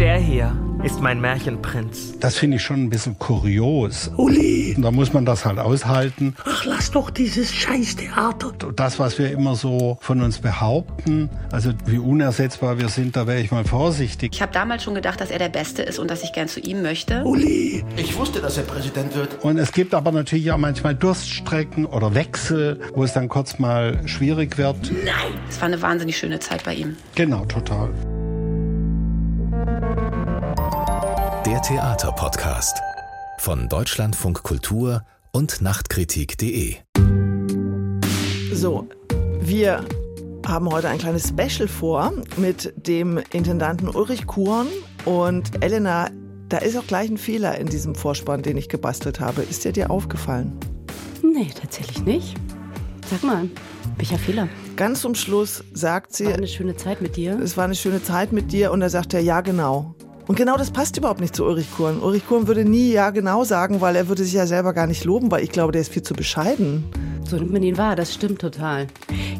Der hier ist mein Märchenprinz. Das finde ich schon ein bisschen kurios. Uli! Da muss man das halt aushalten. Ach, lass doch dieses Scheißtheater. Das, was wir immer so von uns behaupten, also wie unersetzbar wir sind, da wäre ich mal vorsichtig. Ich habe damals schon gedacht, dass er der Beste ist und dass ich gern zu ihm möchte. Uli! Ich wusste, dass er Präsident wird. Und es gibt aber natürlich auch manchmal Durststrecken oder Wechsel, wo es dann kurz mal schwierig wird. Nein! Es war eine wahnsinnig schöne Zeit bei ihm. Genau, total. Der Theaterpodcast von Deutschlandfunk Kultur und Nachtkritik.de. So, wir haben heute ein kleines Special vor mit dem Intendanten Ulrich Kuhn und Elena. Da ist auch gleich ein Fehler in diesem Vorspann, den ich gebastelt habe. Ist der dir aufgefallen? Nee, tatsächlich nicht. Sag mal, welcher Fehler? Ganz zum Schluss sagt sie, War eine schöne Zeit mit dir. es war eine schöne Zeit mit dir und da sagt er, ja genau. Und genau das passt überhaupt nicht zu Ulrich Kuhn. Ulrich Kuhn würde nie ja genau sagen, weil er würde sich ja selber gar nicht loben, weil ich glaube, der ist viel zu bescheiden. So nimmt man ihn wahr, das stimmt total.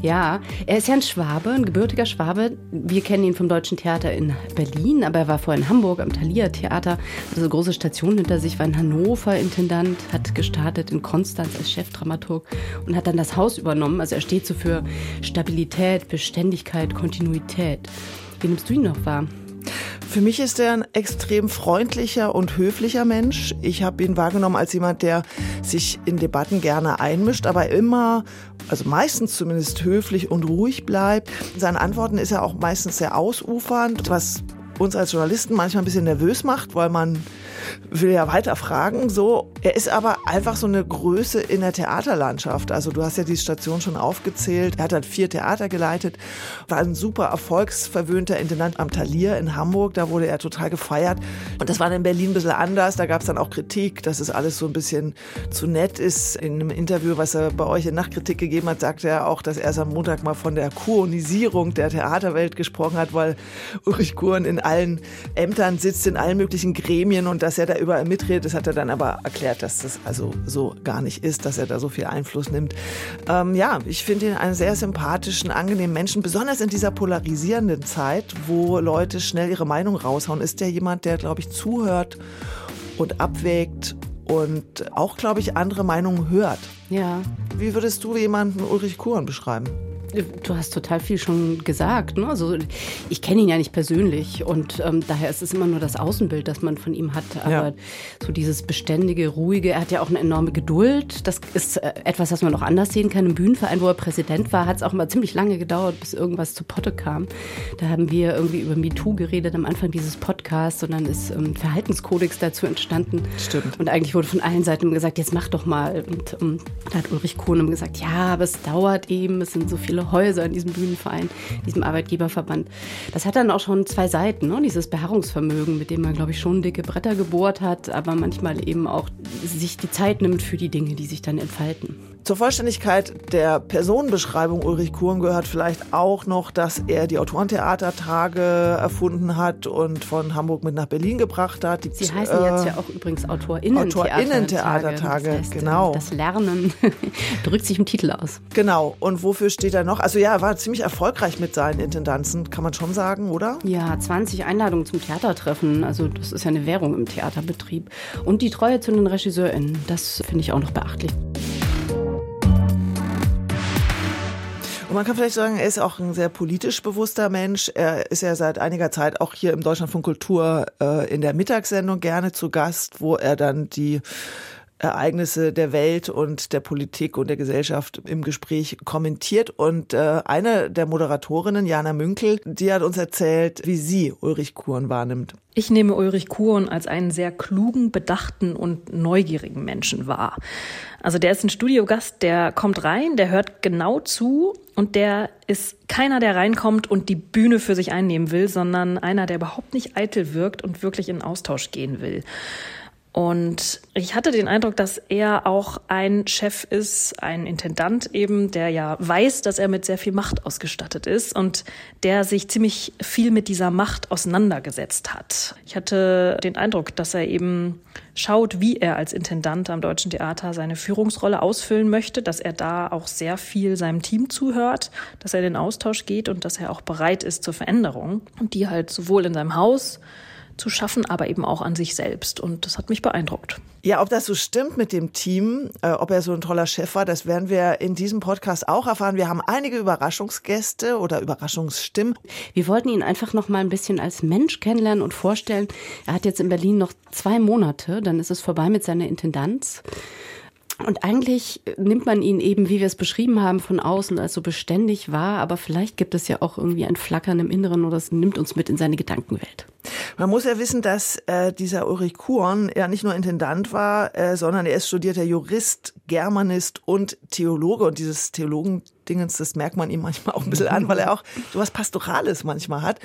Ja, er ist ja ein Schwabe, ein gebürtiger Schwabe. Wir kennen ihn vom Deutschen Theater in Berlin, aber er war vorher in Hamburg am Thalia Theater, also eine große Station hinter sich, war in Hannover Intendant, hat gestartet in Konstanz als Chefdramaturg und hat dann das Haus übernommen. Also er steht so für Stabilität, Beständigkeit, Kontinuität. Wie nimmst du ihn noch wahr? Für mich ist er ein extrem freundlicher und höflicher Mensch. Ich habe ihn wahrgenommen als jemand, der sich in Debatten gerne einmischt, aber immer, also meistens zumindest höflich und ruhig bleibt. In seinen Antworten ist er auch meistens sehr ausufernd, was uns als Journalisten manchmal ein bisschen nervös macht, weil man will ja weiter fragen. So, er ist aber einfach so eine Größe in der Theaterlandschaft. Also du hast ja die Station schon aufgezählt. Er hat dann vier Theater geleitet, war ein super erfolgsverwöhnter Intendant am Thalia in Hamburg. Da wurde er total gefeiert. Und das war in Berlin ein bisschen anders. Da gab es dann auch Kritik, dass es alles so ein bisschen zu nett ist. In einem Interview, was er bei euch in Nachtkritik gegeben hat, sagte er auch, dass er am Montag mal von der Kuonisierung der Theaterwelt gesprochen hat, weil Ulrich Kuhn in allen Ämtern sitzt, in allen möglichen Gremien und dass er da überall mitredet. Das hat er dann aber erklärt, dass das also so gar nicht ist, dass er da so viel Einfluss nimmt. Ähm, ja, ich finde ihn einen sehr sympathischen, angenehmen Menschen, besonders in dieser polarisierenden Zeit, wo Leute schnell ihre Meinung raushauen, ist der jemand, der, glaube ich, zuhört und abwägt und auch, glaube ich, andere Meinungen hört. Ja, Wie würdest du jemanden Ulrich Kuhn beschreiben? Du hast total viel schon gesagt. Ne? Also ich kenne ihn ja nicht persönlich und ähm, daher ist es immer nur das Außenbild, das man von ihm hat. Aber Ja. so dieses beständige, ruhige, er hat ja auch eine enorme Geduld. Das ist äh, etwas, was man auch anders sehen kann. Im Bühnenverein, wo er Präsident war, hat es auch mal ziemlich lange gedauert, bis irgendwas zu Potte kam. Da haben wir irgendwie über MeToo geredet am Anfang dieses Podcasts und dann ist ähm, ein Verhaltenskodex dazu entstanden. Stimmt. Und eigentlich wurde von allen Seiten gesagt, jetzt mach doch mal. Und ähm, da hat Ulrich Kohn immer gesagt, ja, aber es dauert eben, es sind so viele Häuser in diesem Bühnenverein, diesem Arbeitgeberverband. Das hat dann auch schon zwei Seiten, ne? dieses Beharrungsvermögen, mit dem man, glaube ich, schon dicke Bretter gebohrt hat, aber manchmal eben auch sich die Zeit nimmt für die Dinge, die sich dann entfalten. Zur Vollständigkeit der Personenbeschreibung Ulrich Kuhn gehört vielleicht auch noch, dass er die Autorentheatertage erfunden hat und von Hamburg mit nach Berlin gebracht hat. Die, Sie heißen äh, jetzt ja auch übrigens AutorInnen-Theatertage. AutorInnen-Theatertage, Das heißt, genau. Das Lernen drückt sich im Titel aus. Genau. Und wofür steht er noch? Also ja, er war ziemlich erfolgreich mit seinen Intendanzen, kann man schon sagen, oder? Ja, 20 Einladungen zum Theatertreffen. Also das ist ja eine Währung im Theaterbetrieb. Und die Treue zu den RegisseurInnen, das finde ich auch noch beachtlich. Und man kann vielleicht sagen, er ist auch ein sehr politisch bewusster Mensch. Er ist ja seit einiger Zeit auch hier im Deutschlandfunk Kultur äh, in der Mittagssendung gerne zu Gast, wo er dann die Ereignisse der Welt und der Politik und der Gesellschaft im Gespräch kommentiert. Und äh, eine der Moderatorinnen, Jana Münkel, die hat uns erzählt, wie sie Ulrich Kuhn wahrnimmt. Ich nehme Ulrich Kuhn als einen sehr klugen, bedachten und neugierigen Menschen wahr. Also der ist ein Studiogast, der kommt rein, der hört genau zu und der ist keiner, der reinkommt und die Bühne für sich einnehmen will, sondern einer, der überhaupt nicht eitel wirkt und wirklich in Austausch gehen will. Und ich hatte den Eindruck, dass er auch ein Chef ist, ein Intendant eben, der ja weiß, dass er mit sehr viel Macht ausgestattet ist und der sich ziemlich viel mit dieser Macht auseinandergesetzt hat. Ich hatte den Eindruck, dass er eben schaut, wie er als Intendant am Deutschen Theater seine Führungsrolle ausfüllen möchte, dass er da auch sehr viel seinem Team zuhört, dass er in den Austausch geht und dass er auch bereit ist zur Veränderung und die halt sowohl in seinem Haus zu schaffen, aber eben auch an sich selbst. Und das hat mich beeindruckt. Ja, ob das so stimmt mit dem Team, äh, ob er so ein toller Chef war, das werden wir in diesem Podcast auch erfahren. Wir haben einige Überraschungsgäste oder Überraschungsstimmen. Wir wollten ihn einfach noch mal ein bisschen als Mensch kennenlernen und vorstellen. Er hat jetzt in Berlin noch zwei Monate, dann ist es vorbei mit seiner Intendanz. Und eigentlich nimmt man ihn eben, wie wir es beschrieben haben, von außen als so beständig wahr, aber vielleicht gibt es ja auch irgendwie ein Flackern im Inneren oder es nimmt uns mit in seine Gedankenwelt. Man muss ja wissen, dass äh, dieser Ulrich Kuhn ja nicht nur Intendant war, äh, sondern er ist studierter Jurist, Germanist und Theologe. Und dieses Theologendingens, das merkt man ihm manchmal auch ein bisschen an, weil er auch so was Pastorales manchmal hat.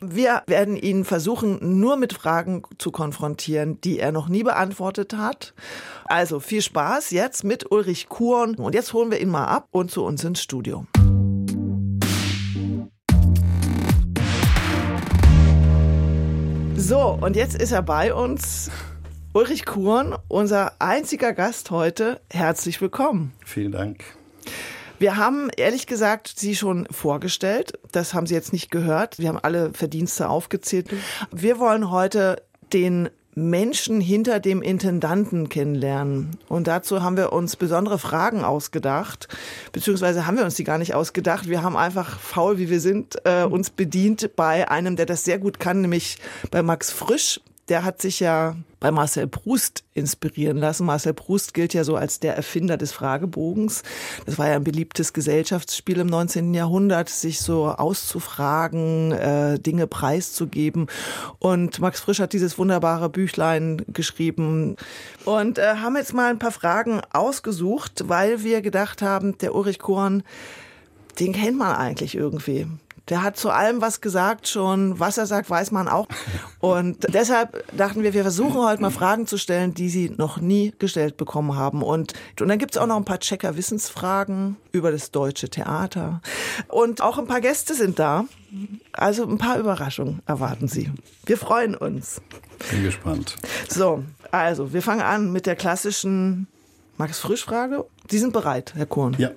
Wir werden ihn versuchen, nur mit Fragen zu konfrontieren, die er noch nie beantwortet hat. Also viel Spaß jetzt mit Ulrich Kuhn. Und jetzt holen wir ihn mal ab und zu uns ins Studio. So, und jetzt ist er bei uns. Ulrich Kuhn, unser einziger Gast heute. Herzlich willkommen. Vielen Dank. Wir haben ehrlich gesagt Sie schon vorgestellt. Das haben Sie jetzt nicht gehört. Wir haben alle Verdienste aufgezählt. Wir wollen heute den Menschen hinter dem Intendanten kennenlernen. Und dazu haben wir uns besondere Fragen ausgedacht, beziehungsweise haben wir uns die gar nicht ausgedacht. Wir haben einfach faul, wie wir sind, äh, uns bedient bei einem, der das sehr gut kann, nämlich bei Max Frisch der hat sich ja bei Marcel Proust inspirieren lassen. Marcel Proust gilt ja so als der Erfinder des Fragebogens. Das war ja ein beliebtes Gesellschaftsspiel im 19. Jahrhundert, sich so auszufragen, äh, Dinge preiszugeben. Und Max Frisch hat dieses wunderbare Büchlein geschrieben und äh, haben jetzt mal ein paar Fragen ausgesucht, weil wir gedacht haben, der Ulrich Korn, den kennt man eigentlich irgendwie. Der hat zu allem was gesagt schon. Was er sagt, weiß man auch. Und deshalb dachten wir, wir versuchen heute mal Fragen zu stellen, die Sie noch nie gestellt bekommen haben. Und, und dann gibt's auch noch ein paar Checker-Wissensfragen über das deutsche Theater. Und auch ein paar Gäste sind da. Also ein paar Überraschungen erwarten Sie. Wir freuen uns. Bin gespannt. So, also wir fangen an mit der klassischen Max Frisch-Frage. Sie sind bereit, Herr Kuhn? Ja.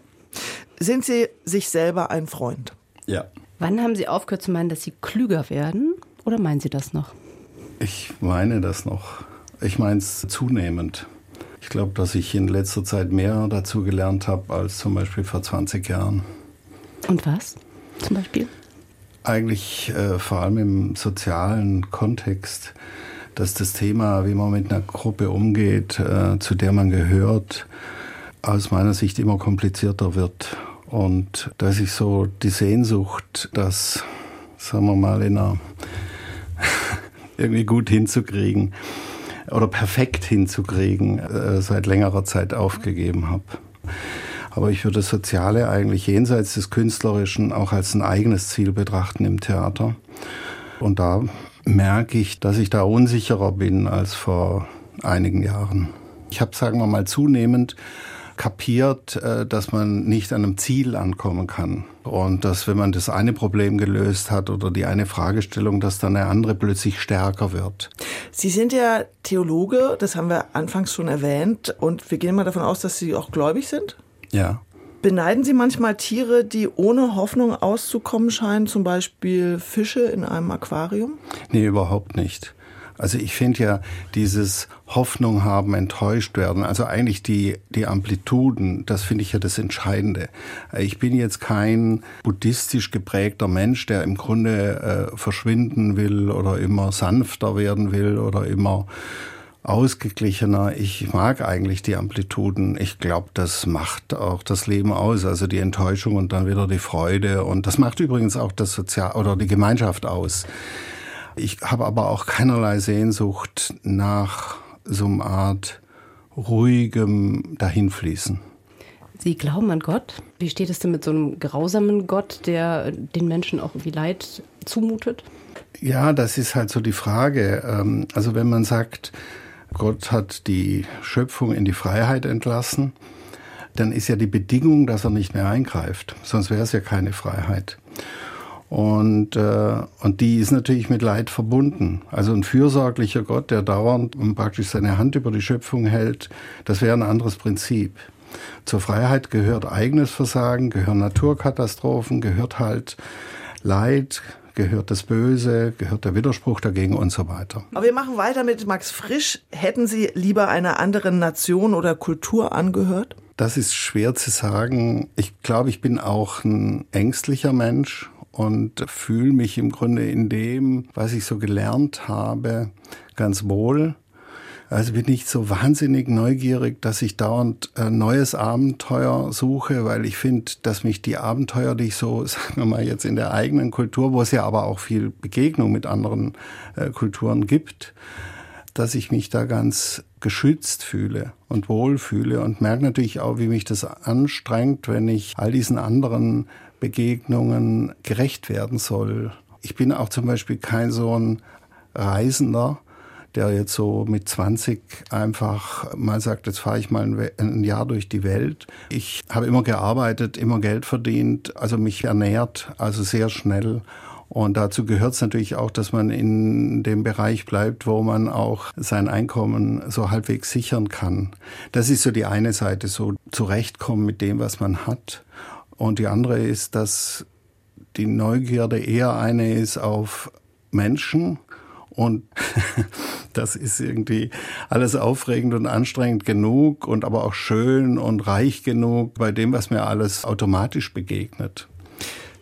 Sind Sie sich selber ein Freund? Ja. Wann haben Sie aufgehört zu meinen, dass Sie klüger werden? Oder meinen Sie das noch? Ich meine das noch. Ich meine es zunehmend. Ich glaube, dass ich in letzter Zeit mehr dazu gelernt habe als zum Beispiel vor 20 Jahren. Und was zum Beispiel? Eigentlich äh, vor allem im sozialen Kontext, dass das Thema, wie man mit einer Gruppe umgeht, äh, zu der man gehört, aus meiner Sicht immer komplizierter wird und dass ich so die Sehnsucht, das, sagen wir mal, in einer irgendwie gut hinzukriegen oder perfekt hinzukriegen, äh, seit längerer Zeit aufgegeben habe. Aber ich würde das Soziale eigentlich jenseits des Künstlerischen auch als ein eigenes Ziel betrachten im Theater. Und da merke ich, dass ich da unsicherer bin als vor einigen Jahren. Ich habe, sagen wir mal, zunehmend kapiert, äh, dass man nicht an einem Ziel ankommen kann. Und dass, wenn man das eine Problem gelöst hat oder die eine Fragestellung, dass dann eine andere plötzlich stärker wird. Sie sind ja Theologe, das haben wir anfangs schon erwähnt. Und wir gehen mal davon aus, dass Sie auch gläubig sind? Ja. Beneiden Sie manchmal Tiere, die ohne Hoffnung auszukommen scheinen, zum Beispiel Fische in einem Aquarium? Nee, überhaupt nicht. Also ich finde ja dieses Hoffnung haben, enttäuscht werden, also eigentlich die, die Amplituden, das finde ich ja das Entscheidende. Ich bin jetzt kein buddhistisch geprägter Mensch, der im Grunde äh, verschwinden will oder immer sanfter werden will oder immer ausgeglichener. Ich mag eigentlich die Amplituden. Ich glaube, das macht auch das Leben aus. Also die Enttäuschung und dann wieder die Freude. Und das macht übrigens auch das Sozial oder die Gemeinschaft aus. Ich habe aber auch keinerlei Sehnsucht nach so einer Art ruhigem Dahinfließen. Sie glauben an Gott? Wie steht es denn mit so einem grausamen Gott, der den Menschen auch irgendwie Leid zumutet? Ja, das ist halt so die Frage. Ähm, also wenn man sagt, Gott hat die Schöpfung in die Freiheit entlassen, dann ist ja die Bedingung, dass er nicht mehr eingreift. Sonst wäre es ja keine Freiheit. Und, äh, und die ist natürlich mit Leid verbunden. Also ein fürsorglicher Gott, der dauernd praktisch seine Hand über die Schöpfung hält, das wäre ein anderes Prinzip. Zur Freiheit gehört eigenes Versagen, gehören Naturkatastrophen, gehört halt Leid, gehört das Böse, gehört der Widerspruch dagegen und so weiter. Aber wir machen weiter mit Max Frisch. Hätten Sie lieber einer anderen Nation oder Kultur angehört? Das ist schwer zu sagen. Ich glaube, ich bin auch ein ängstlicher Mensch und fühle mich im Grunde in dem, was ich so gelernt habe, ganz wohl. Also bin ich so wahnsinnig neugierig, dass ich dauernd ein neues Abenteuer suche, weil ich finde, dass mich die Abenteuer, die ich so, sagen wir mal jetzt in der eigenen Kultur, wo es ja aber auch viel Begegnung mit anderen äh, Kulturen gibt, dass ich mich da ganz geschützt fühle und wohlfühle und merke natürlich auch, wie mich das anstrengt, wenn ich all diesen anderen Begegnungen gerecht werden soll. Ich bin auch zum Beispiel kein so ein Reisender, der jetzt so mit 20 einfach mal sagt, jetzt fahre ich mal ein Jahr durch die Welt. Ich habe immer gearbeitet, immer Geld verdient, also mich ernährt, also sehr schnell. Und dazu gehört es natürlich auch, dass man in dem Bereich bleibt, wo man auch sein Einkommen so halbwegs sichern kann. Das ist so die eine Seite, so zurechtkommen mit dem, was man hat. Und die andere ist, dass die Neugierde eher eine ist auf Menschen und das ist irgendwie alles aufregend und anstrengend genug und aber auch schön und reich genug bei dem, was mir alles automatisch begegnet.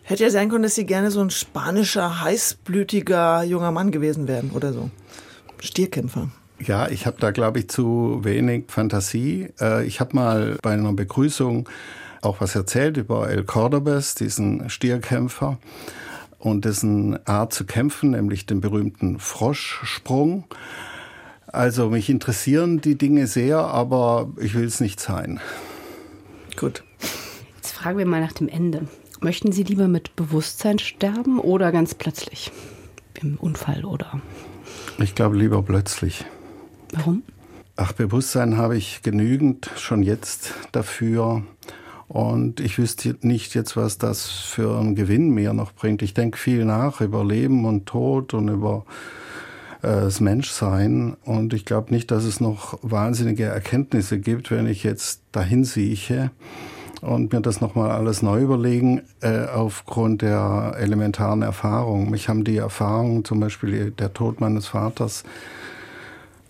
Hätte ja sein können, dass Sie gerne so ein spanischer, heißblütiger junger Mann gewesen wären oder so. Stierkämpfer. Ja, ich habe da, glaube ich, zu wenig Fantasie. Äh, ich habe mal bei einer Begrüßung auch was erzählt über El Cordobes, diesen Stierkämpfer und dessen Art zu kämpfen, nämlich den berühmten Froschsprung. Also mich interessieren die Dinge sehr, aber ich will es nicht sein. Gut. Jetzt fragen wir mal nach dem Ende. Möchten Sie lieber mit Bewusstsein sterben oder ganz plötzlich? Im Unfall oder? Ich glaube lieber plötzlich. Warum? Ach, Bewusstsein habe ich genügend schon jetzt dafür. Und ich wüsste nicht jetzt, was das für einen Gewinn mir noch bringt. Ich denke viel nach über Leben und Tod und über äh, das Menschsein. Und ich glaube nicht, dass es noch wahnsinnige Erkenntnisse gibt, wenn ich jetzt dahin sieche und mir das nochmal alles neu überlegen, äh, aufgrund der elementaren Erfahrung. Mich haben die Erfahrungen, zum Beispiel der Tod meines Vaters,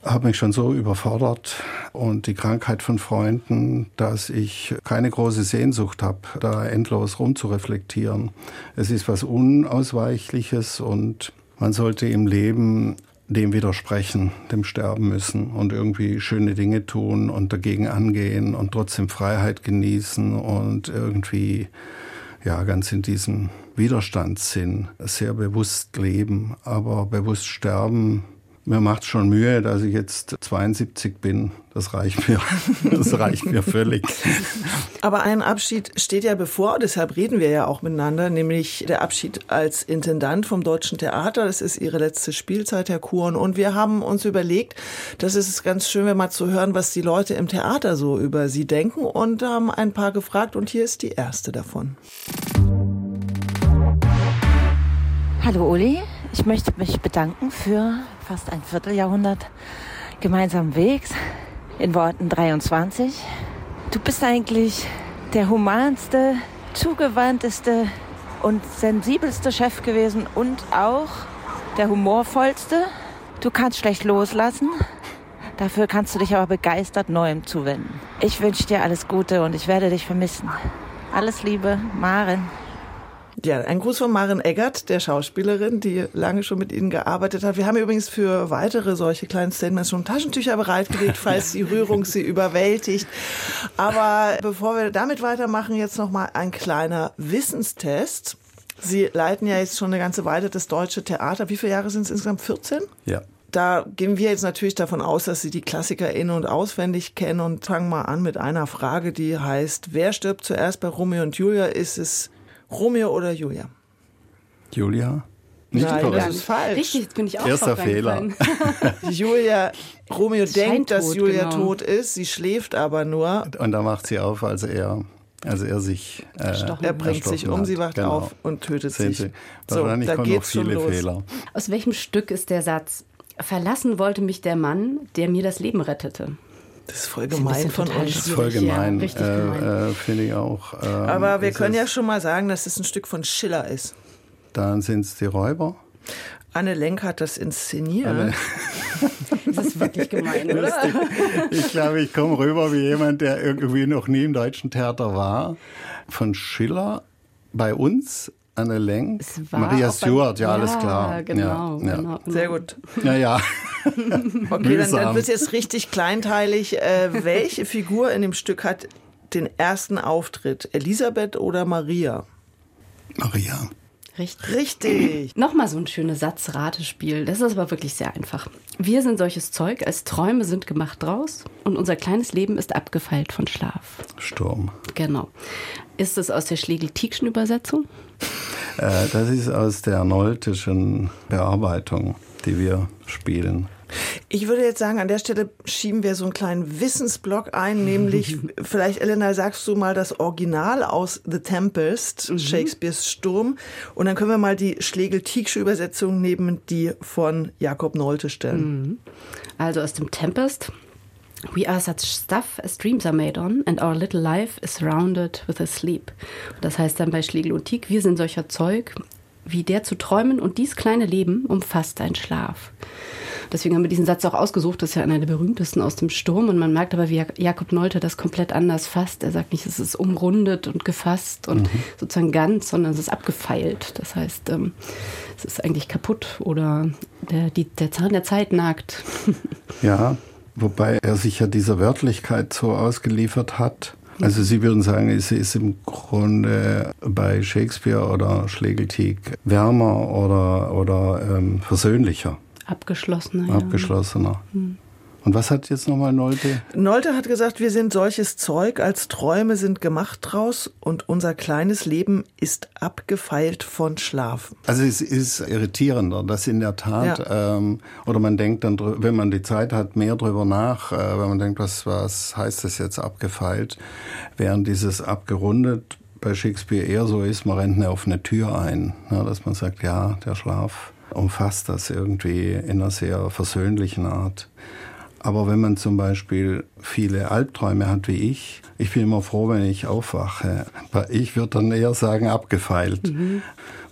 habe mich schon so überfordert und die Krankheit von Freunden, dass ich keine große Sehnsucht habe, da endlos rumzureflektieren. Es ist was Unausweichliches und man sollte im Leben dem widersprechen, dem sterben müssen und irgendwie schöne Dinge tun und dagegen angehen und trotzdem Freiheit genießen und irgendwie ja ganz in diesem Widerstandssinn sehr bewusst leben, aber bewusst sterben mir macht schon Mühe, dass ich jetzt 72 bin. Das reicht mir. Das reicht mir völlig. Aber ein Abschied steht ja bevor, deshalb reden wir ja auch miteinander, nämlich der Abschied als Intendant vom Deutschen Theater. Das ist Ihre letzte Spielzeit, Herr Kuhn. Und wir haben uns überlegt, das ist ganz schön, mal zu hören, was die Leute im Theater so über Sie denken und haben ein paar gefragt und hier ist die erste davon. Hallo Uli, ich möchte mich bedanken für fast ein Vierteljahrhundert gemeinsamen Wegs in Worten 23. Du bist eigentlich der humanste, zugewandteste und sensibelste Chef gewesen und auch der humorvollste. Du kannst schlecht loslassen. Dafür kannst du dich aber begeistert Neuem zuwenden. Ich wünsche dir alles Gute und ich werde dich vermissen. Alles Liebe, Maren. Ja, ein Gruß von Maren Eggert, der Schauspielerin, die lange schon mit Ihnen gearbeitet hat. Wir haben übrigens für weitere solche kleinen Statements schon Taschentücher bereitgelegt, falls die Rührung Sie überwältigt. Aber bevor wir damit weitermachen, jetzt noch mal ein kleiner Wissenstest. Sie leiten ja jetzt schon eine ganze Weile das Deutsche Theater. Wie viele Jahre sind es insgesamt? 14? Ja. Da gehen wir jetzt natürlich davon aus, dass Sie die Klassiker in- und auswendig kennen und fangen mal an mit einer Frage, die heißt, wer stirbt zuerst bei Romeo und Julia? Ist es Romeo oder Julia? Julia? Nicht Nein, das ist falsch. Richtig, jetzt bin ich auch Erster Fehler. Julia, Romeo denkt, dass Scheintot, Julia genau. tot ist. Sie schläft aber nur. Und da macht sie auf, als er, als er sich äh, Er bringt sich um, hat. sie wacht Genau. auf und tötet Sehen sich. Sie, wahrscheinlich da kommen noch viele los. Fehler. Aus welchem Stück ist der Satz? Verlassen wollte mich der Mann, der mir das Leben rettete. Das ist voll ein gemein von uns. Das ist voll Schwierig, ja, gemein, richtig gemein. äh, äh, finde ich auch. Ähm, Aber wir können ja schon mal sagen, dass es ein Stück von Schiller ist. dann sind es die Räuber. Anne Lenk hat das inszeniert. Anne. Das ist wirklich gemein, oder? Ich glaube, ich komme rüber wie jemand, der irgendwie noch nie im deutschen Theater war. Von Schiller bei uns Anne Lenk, Maria Stewart, ja, ja, alles klar. Genau, ja, genau, Sehr gut. Ja, ja. Okay, dann, dann wird es jetzt richtig kleinteilig. Äh, welche Figur in dem Stück hat den ersten Auftritt? Elisabeth oder Maria? Maria. Richtig. Richtig. Nochmal so ein schönes Satzratespiel. Das ist aber wirklich sehr einfach. Wir sind solches Zeug, als Träume sind gemacht draus und unser kleines Leben ist abgefeilt von Schlaf. Sturm. Genau. Ist es aus der Schlegel-Tiekschen Übersetzung? Äh, das ist aus der noltischen Bearbeitung, die wir spielen. Ich würde jetzt sagen, an der Stelle schieben wir so einen kleinen Wissensblock ein, nämlich vielleicht, Elena, sagst du mal das Original aus The Tempest, mhm. Shakespeares Sturm, und dann können wir mal die Schlegel-Tiecksche Übersetzung neben die von Jakob Nolte stellen. Mhm. Also aus dem Tempest. We are such stuff as dreams are made on, and our little life is surrounded with a sleep. Das heißt dann bei Schlegel und Tieck, wir sind solcher Zeug, wie der zu träumen und dies kleine Leben umfasst ein Schlaf. Deswegen haben wir diesen Satz auch ausgesucht. Das ist ja einer der berühmtesten aus dem Sturm. Und man merkt aber, wie Jakob Nolte das komplett anders fasst. Er sagt nicht, es ist umrundet und gefasst und mhm. sozusagen ganz, sondern es ist abgefeilt. Das heißt, ähm, es ist eigentlich kaputt oder der, die, der Zahn der Zeit nagt. Ja, wobei er sich ja dieser Wörtlichkeit so ausgeliefert hat. Also Sie würden sagen, es ist im Grunde bei Shakespeare oder Schlegeltieg wärmer oder, oder ähm, versöhnlicher. Abgeschlossener. Abgeschlossener. Ja. Hm. Und was hat jetzt nochmal Nolte? Nolte hat gesagt, wir sind solches Zeug, als Träume sind gemacht draus und unser kleines Leben ist abgefeilt von Schlaf. Also es ist irritierender, das in der Tat, ja. ähm, oder man denkt dann, wenn man die Zeit hat, mehr drüber nach, äh, wenn man denkt, was, was heißt das jetzt abgefeilt, während dieses abgerundet bei Shakespeare eher so ist, man rennt eine offene Tür ein, ja, dass man sagt, ja, der Schlaf umfasst das irgendwie in einer sehr versöhnlichen Art. Aber wenn man zum Beispiel viele Albträume hat wie ich, ich bin immer froh, wenn ich aufwache. Ich würde dann eher sagen, abgefeilt. Mhm.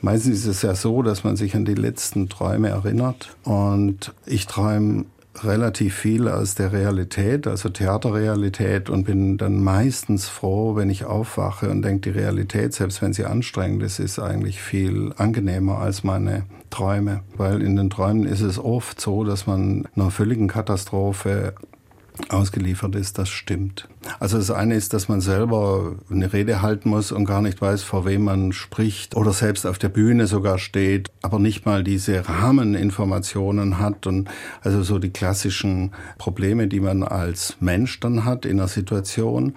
Meistens ist es ja so, dass man sich an die letzten Träume erinnert. Und ich träume relativ viel aus der Realität, also Theaterrealität und bin dann meistens froh, wenn ich aufwache und denke, die Realität, selbst wenn sie anstrengend ist, ist eigentlich viel angenehmer als meine Träume. Weil in den Träumen ist es oft so, dass man einer völligen Katastrophe ausgeliefert ist, das stimmt. Also das eine ist, dass man selber eine Rede halten muss und gar nicht weiß, vor wem man spricht oder selbst auf der Bühne sogar steht, aber nicht mal diese Rahmeninformationen hat und also so die klassischen Probleme, die man als Mensch dann hat in einer Situation.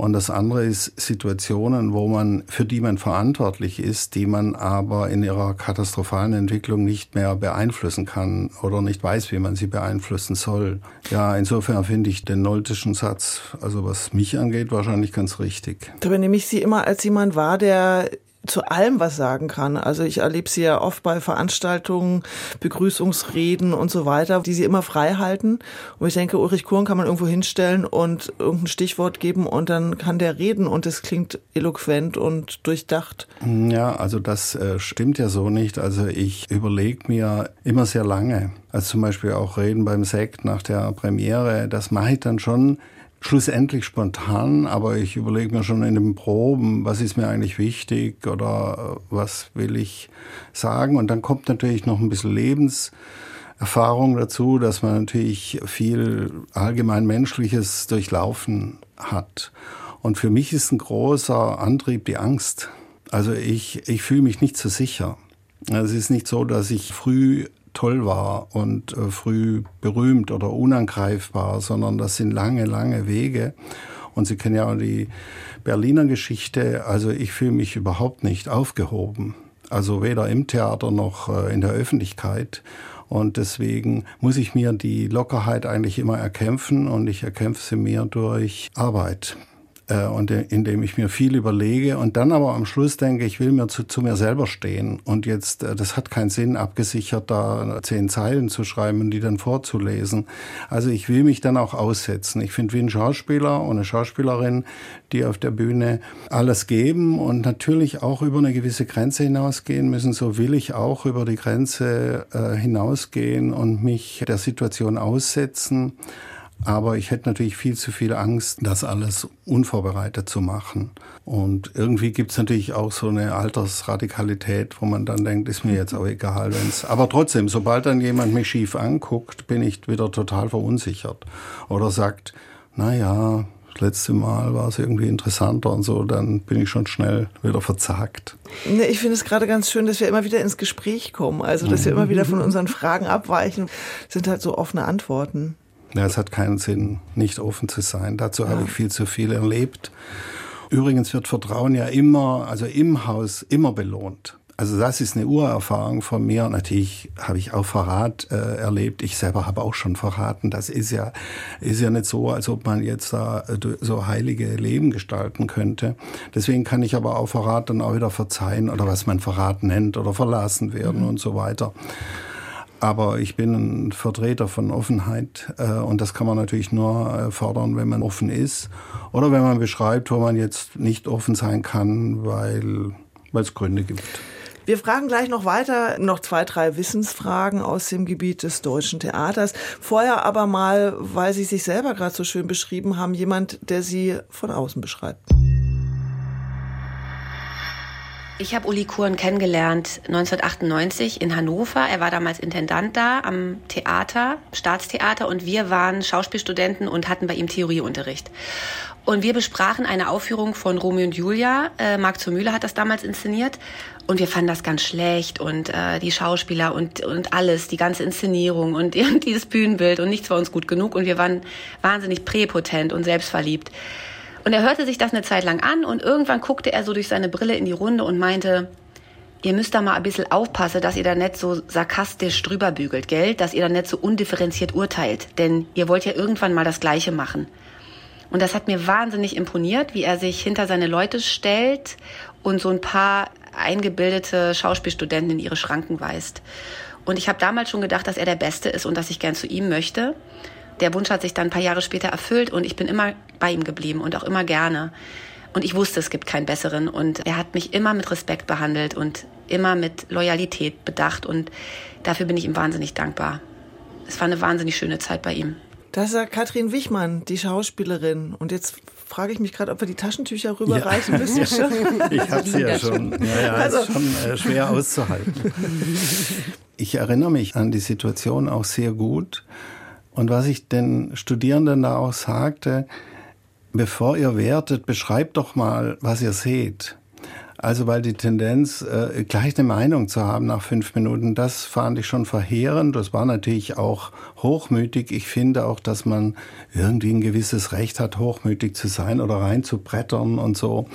Und das andere ist Situationen, wo man, für die man verantwortlich ist, die man aber in ihrer katastrophalen Entwicklung nicht mehr beeinflussen kann oder nicht weiß, wie man sie beeinflussen soll. Ja, insofern finde ich den Noltischen Satz, also was mich angeht, wahrscheinlich ganz richtig. Da nehme ich Sie immer als jemand wahr, der zu allem was sagen kann. Also ich erlebe sie ja oft bei Veranstaltungen, Begrüßungsreden und so weiter, die sie immer frei halten. Und ich denke, Ulrich Kuhn kann man irgendwo hinstellen und irgendein Stichwort geben und dann kann der reden und es klingt eloquent und durchdacht. Ja, also das äh, stimmt ja so nicht. Also ich überlege mir immer sehr lange. Also zum Beispiel auch Reden beim Sekt nach der Premiere, das mache ich dann schon schlussendlich spontan, aber ich überlege mir schon in den Proben, was ist mir eigentlich wichtig oder äh, was will ich sagen. Und dann kommt natürlich noch ein bisschen Lebenserfahrung dazu, dass man natürlich viel allgemein Menschliches durchlaufen hat. Und für mich ist ein großer Antrieb die Angst. Also ich, ich fühle mich nicht so sicher. Es ist nicht so, dass ich früh toll war und äh, früh berühmt oder unangreifbar, sondern das sind lange, lange Wege. Und Sie kennen ja auch die Berliner Geschichte. Also ich fühle mich überhaupt nicht aufgehoben. Also weder im Theater noch äh, in der Öffentlichkeit. Und deswegen muss ich mir die Lockerheit eigentlich immer erkämpfen und ich erkämpfe sie mir durch Arbeit. Äh, und indem ich mir viel überlege und dann aber am Schluss denke, ich will mir zu, zu mir selber stehen und jetzt, äh, das hat keinen Sinn, abgesichert da zehn Zeilen zu schreiben und die dann vorzulesen. Also ich will mich dann auch aussetzen. Ich finde, wie ein Schauspieler und eine Schauspielerin, die auf der Bühne alles geben und natürlich auch über eine gewisse Grenze hinausgehen müssen, so will ich auch über die Grenze äh, hinausgehen und mich der Situation aussetzen. Aber ich hätte natürlich viel zu viel Angst, das alles unvorbereitet zu machen. Und irgendwie gibt es natürlich auch so eine Altersradikalität, wo man dann denkt, ist mir jetzt auch egal, wenn's. Aber trotzdem, sobald dann jemand mich schief anguckt, bin ich wieder total verunsichert. Oder sagt, na ja, das letzte Mal war es irgendwie interessanter und so, dann bin ich schon schnell wieder verzagt. Ne, ich finde es gerade ganz schön, dass wir immer wieder ins Gespräch kommen. Also, dass wir immer wieder von unseren Fragen abweichen. Das sind halt so offene Antworten. Ja, es hat keinen Sinn, nicht offen zu sein. Dazu ja. habe ich viel zu viel erlebt. Übrigens wird Vertrauen ja immer, also im Haus immer belohnt. Also das ist eine Urerfahrung von mir. Natürlich habe ich auch Verrat äh, erlebt. Ich selber habe auch schon verraten. Das ist ja, ist ja nicht so, als ob man jetzt da äh, so heilige Leben gestalten könnte. Deswegen kann ich aber auch Verrat dann auch wieder verzeihen oder was man Verrat nennt oder verlassen werden mhm. und so weiter. Aber ich bin ein Vertreter von Offenheit äh, und das kann man natürlich nur äh, fordern, wenn man offen ist oder wenn man beschreibt, wo man jetzt nicht offen sein kann, weil es Gründe gibt. Wir fragen gleich noch weiter, noch zwei, drei Wissensfragen aus dem Gebiet des deutschen Theaters. Vorher aber mal, weil Sie sich selber gerade so schön beschrieben haben, jemand, der Sie von außen beschreibt. Ich habe Uli Kuhn kennengelernt 1998 in Hannover. Er war damals Intendant da am Theater, Staatstheater und wir waren Schauspielstudenten und hatten bei ihm Theorieunterricht. Und wir besprachen eine Aufführung von Romeo und Julia. Äh, Marc zur Mühle hat das damals inszeniert. Und wir fanden das ganz schlecht. Und äh, die Schauspieler und, und alles, die ganze Inszenierung und, und dieses Bühnenbild. Und nichts war uns gut genug. Und wir waren wahnsinnig präpotent und selbstverliebt. Und er hörte sich das eine Zeit lang an und irgendwann guckte er so durch seine Brille in die Runde und meinte, ihr müsst da mal ein bisschen aufpassen, dass ihr da nicht so sarkastisch drüber bügelt, gell? Dass ihr da nicht so undifferenziert urteilt. Denn ihr wollt ja irgendwann mal das Gleiche machen. Und das hat mir wahnsinnig imponiert, wie er sich hinter seine Leute stellt und so ein paar eingebildete Schauspielstudenten in ihre Schranken weist. Und ich habe damals schon gedacht, dass er der Beste ist und dass ich gern zu ihm möchte der Wunsch hat sich dann ein paar Jahre später erfüllt und ich bin immer bei ihm geblieben und auch immer gerne. Und ich wusste, es gibt keinen besseren. Und er hat mich immer mit Respekt behandelt und immer mit Loyalität bedacht. Und dafür bin ich ihm wahnsinnig dankbar. Es war eine wahnsinnig schöne Zeit bei ihm. Das ist Katrin Wichmann, die Schauspielerin. Und jetzt frage ich mich gerade, ob wir die Taschentücher rüberreichen ja. müssen. ich habe sie ja schon. Ja, ja, also. ist schon äh, schwer auszuhalten. Ich erinnere mich an die Situation auch sehr gut. Und was ich den Studierenden da auch sagte, bevor ihr wertet, beschreibt doch mal, was ihr seht. Also weil die Tendenz, äh, gleich eine Meinung zu haben nach fünf Minuten, das fand ich schon verheerend. Das war natürlich auch hochmütig. Ich finde auch, dass man irgendwie ein gewisses Recht hat, hochmütig zu sein oder reinzubrettern und so.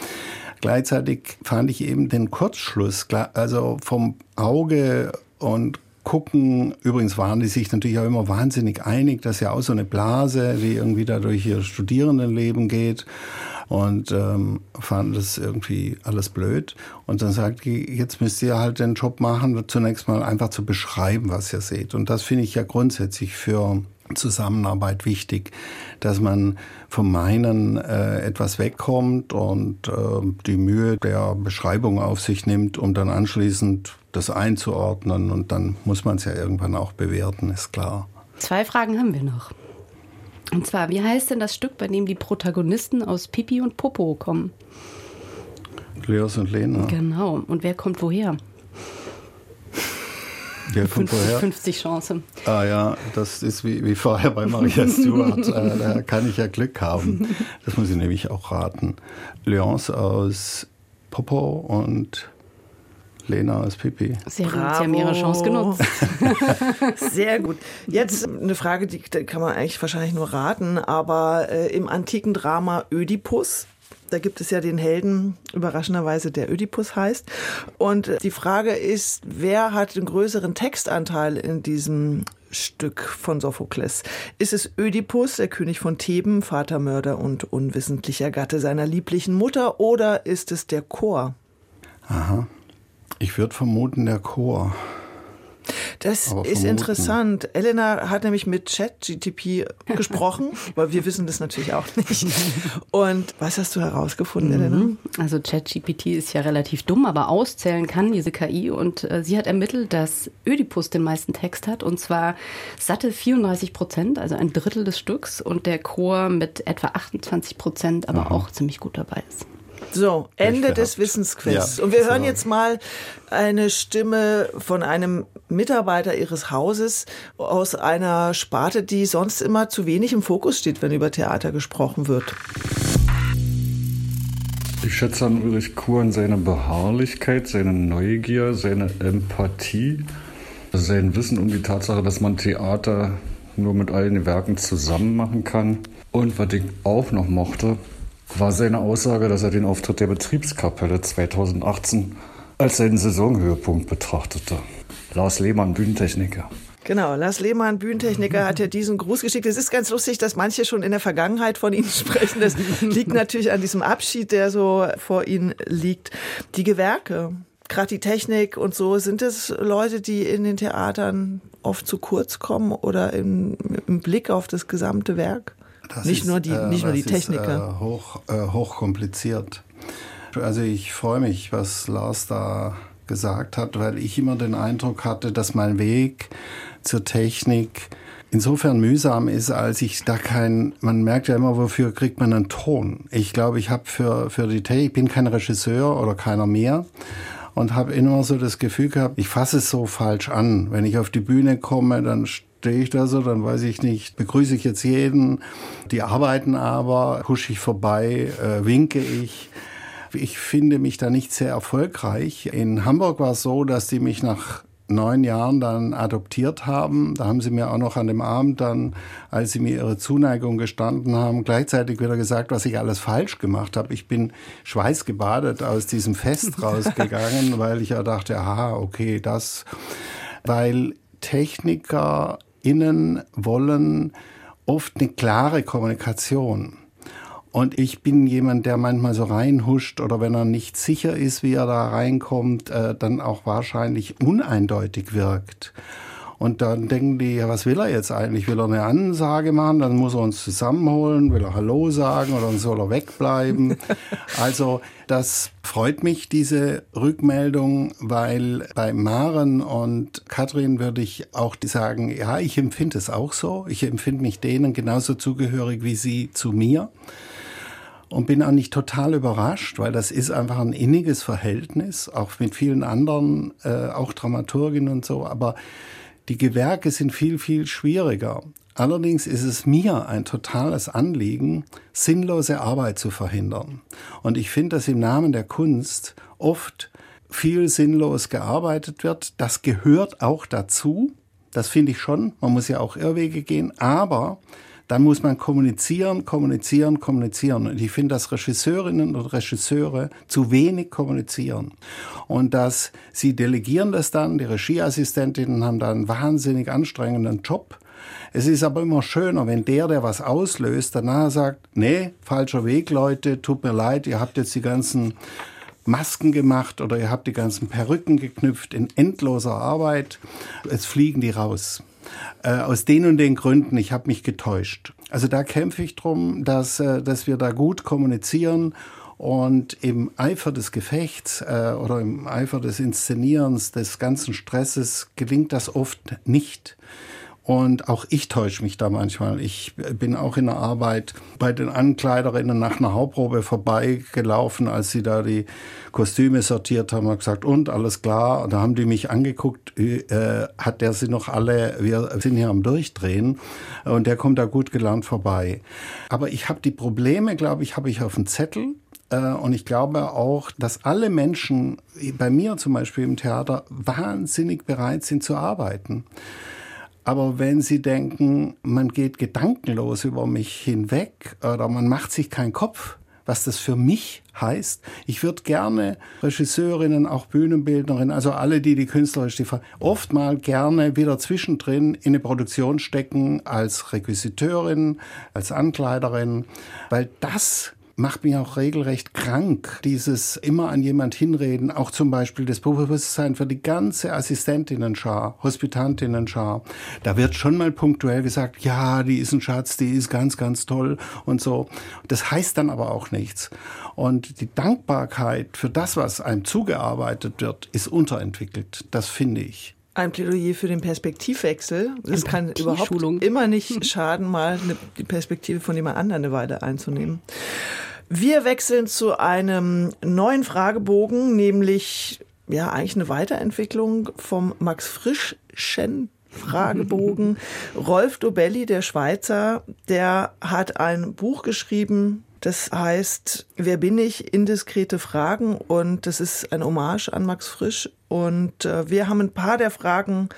Gleichzeitig fand ich eben den Kurzschluss, also vom Auge und gucken. Übrigens waren die sich natürlich auch immer wahnsinnig einig, dass ja auch so eine Blase, die irgendwie da durch ihr Studierendenleben geht und ähm, fanden das irgendwie alles blöd. Und dann sagt die, jetzt müsst ihr halt den Job machen, zunächst mal einfach zu beschreiben, was ihr seht. Und das finde ich ja grundsätzlich für Zusammenarbeit wichtig, dass man vom Meinen äh, etwas wegkommt und äh, die Mühe der Beschreibung auf sich nimmt, um dann anschließend das einzuordnen und dann muss man es ja irgendwann auch bewerten, ist klar. Zwei Fragen haben wir noch. Und zwar, wie heißt denn das Stück, bei dem die Protagonisten aus Pipi und Popo kommen? Leos und Lena. Genau. Und wer kommt woher? Der 50, 50 Chancen. Ah ja, das ist wie, wie vorher bei Maria Stewart. äh, da kann ich ja Glück haben. Das muss ich nämlich auch raten. Leonce aus Popo und Lena aus Pipi. Sehr gut, Sie haben Ihre Chance genutzt. Sehr gut. Jetzt eine Frage, die kann man eigentlich wahrscheinlich nur raten, aber äh, im antiken Drama Ödipus da gibt es ja den Helden, überraschenderweise, der Ödipus heißt. Und die Frage ist, wer hat den größeren Textanteil in diesem Stück von Sophokles? Ist es Ödipus, der König von Theben, Vatermörder und unwissentlicher Gatte seiner lieblichen Mutter, oder ist es der Chor? Aha. Ich würde vermuten, der Chor. Das Aber ist interessant. Elena hat nämlich mit ChatGTP gesprochen, weil wir wissen das natürlich auch nicht. Und was hast du herausgefunden, mhm. Elena? Also ChatGPT ist ja relativ dumm, aber auszählen kann diese KI. Und äh, sie hat ermittelt, dass Ödipus den meisten Text hat, und zwar satte 34 Prozent, also ein Drittel des Stücks, und der Chor mit etwa 28 Prozent, aber Aha. auch ziemlich gut dabei ist. So, Ende des Wissensquiz. Ja, und wir hören so. jetzt mal eine Stimme von einem Mitarbeiter Ihres Hauses aus einer Sparte, die sonst immer zu wenig im Fokus steht, wenn über Theater gesprochen wird. Ich schätze an Ulrich Kuhn seine Beharrlichkeit, seine Neugier, seine Empathie, sein Wissen um die Tatsache, dass man Theater nur mit allen Werken zusammen machen kann. Und was ich auch noch mochte, war seine Aussage, dass er den Auftritt der Betriebskapelle 2018 als seinen Saisonhöhepunkt betrachtete. Lars Lehmann, Bühnentechniker. Genau, Lars Lehmann, Bühnentechniker, hat ja diesen Gruß geschickt. Es ist ganz lustig, dass manche schon in der Vergangenheit von Ihnen sprechen. Das liegt natürlich an diesem Abschied, der so vor Ihnen liegt. Die Gewerke, gerade die Technik und so, sind es Leute, die in den Theatern oft zu kurz kommen oder im, im Blick auf das gesamte Werk? Das nicht ist, nur die, äh, nicht nur die Techniker. Ist, äh, hoch, äh, hoch kompliziert. Also ich freue mich, was Lars da gesagt hat, weil ich immer den Eindruck hatte, dass mein Weg zur Technik insofern mühsam ist, als ich da kein, man merkt ja immer, wofür kriegt man einen Ton. Ich glaube, ich habe für, für die Technik, ich bin kein Regisseur oder keiner mehr und habe immer so das Gefühl gehabt, ich fasse es so falsch an. Wenn ich auf die Bühne komme, dann stehe ich da so, dann weiß ich nicht, begrüße ich jetzt jeden, die arbeiten aber, husche ich vorbei, äh, winke ich. Ich finde mich da nicht sehr erfolgreich. In Hamburg war es so, dass die mich nach neun Jahren dann adoptiert haben. Da haben sie mir auch noch an dem Abend dann, als sie mir ihre Zuneigung gestanden haben, gleichzeitig wieder gesagt, was ich alles falsch gemacht habe. Ich bin schweißgebadet aus diesem Fest rausgegangen, weil ich ja dachte, aha, okay, das, weil Techniker innen wollen oft eine klare Kommunikation. Und ich bin jemand, der manchmal so reinhuscht oder wenn er nicht sicher ist, wie er da reinkommt, äh, dann auch wahrscheinlich uneindeutig wirkt. Und dann denken die, ja, was will er jetzt eigentlich? Will er eine Ansage machen? Dann muss er uns zusammenholen, will er Hallo sagen oder soll er wegbleiben? also das freut mich, diese Rückmeldung, weil bei Maren und Katrin würde ich auch sagen, ja, ich empfinde es auch so. Ich empfinde mich denen genauso zugehörig wie sie zu mir und bin auch nicht total überrascht, weil das ist einfach ein inniges Verhältnis, auch mit vielen anderen, äh, auch Dramaturgen und so. Aber die Gewerke sind viel, viel schwieriger. Allerdings ist es mir ein totales Anliegen, sinnlose Arbeit zu verhindern. Und ich finde, dass im Namen der Kunst oft viel sinnlos gearbeitet wird. Das gehört auch dazu. Das finde ich schon. Man muss ja auch Irrwege gehen. Aber dann muss man kommunizieren, kommunizieren, kommunizieren. Und ich finde, dass Regisseurinnen und Regisseure zu wenig kommunizieren. Und dass sie delegieren das dann, die Regieassistentinnen haben da einen wahnsinnig anstrengenden Job. Es ist aber immer schöner, wenn der, der was auslöst, danach sagt, nee, falscher Weg, Leute, tut mir leid, ihr habt jetzt die ganzen Masken gemacht oder ihr habt die ganzen Perücken geknüpft in endloser Arbeit. Jetzt fliegen die raus äh, aus den und den Gründen, ich habe mich getäuscht. Also da kämpfe ich drum, dass, äh, dass wir da gut kommunizieren und im Eifer des Gefechts äh, oder im Eifer des Inszenierens, des ganzen Stresses gelingt das oft nicht. Und auch ich täusche mich da manchmal. Ich bin auch in der Arbeit bei den Ankleiderinnen nach einer Hauptprobe vorbeigelaufen, als sie da die Kostüme sortiert haben und gesagt, und alles klar. Und da haben die mich angeguckt, äh, hat der sie noch alle, wir sind hier am Durchdrehen. Und der kommt da gut gelernt vorbei. Aber ich habe die Probleme, glaube ich, habe ich auf dem Zettel. Äh, und ich glaube auch, dass alle Menschen, bei mir zum Beispiel im Theater, wahnsinnig bereit sind zu arbeiten. Aber wenn Sie denken, man geht gedankenlos über mich hinweg oder man macht sich keinen Kopf, was das für mich heißt. Ich würde gerne Regisseurinnen, auch Bühnenbildnerinnen, also alle, die die künstlerisch, die oft mal gerne wieder zwischendrin in eine Produktion stecken als Requisiteurin, als Ankleiderin, weil das macht mich auch regelrecht krank, dieses immer an jemand hinreden, auch zum Beispiel das Bewusstsein für die ganze Assistentinnen-Schar, Hospitantinnen-Schar. Da wird schon mal punktuell gesagt, ja, die ist ein Schatz, die ist ganz, ganz toll und so. Das heißt dann aber auch nichts. Und die Dankbarkeit für das, was einem zugearbeitet wird, ist unterentwickelt. Das finde ich ein Plädoyer für den Perspektivwechsel. Es kann überhaupt immer nicht schaden, mal die Perspektive von jemand anderem eine Weile einzunehmen. Wir wechseln zu einem neuen Fragebogen, nämlich ja eigentlich eine Weiterentwicklung vom Max Frischchen Fragebogen. Rolf Dobelli, der Schweizer, der hat ein Buch geschrieben, das heißt, wer bin ich? Indiskrete Fragen. Und das ist ein Hommage an Max Frisch. Und äh, wir haben ein paar der Fragen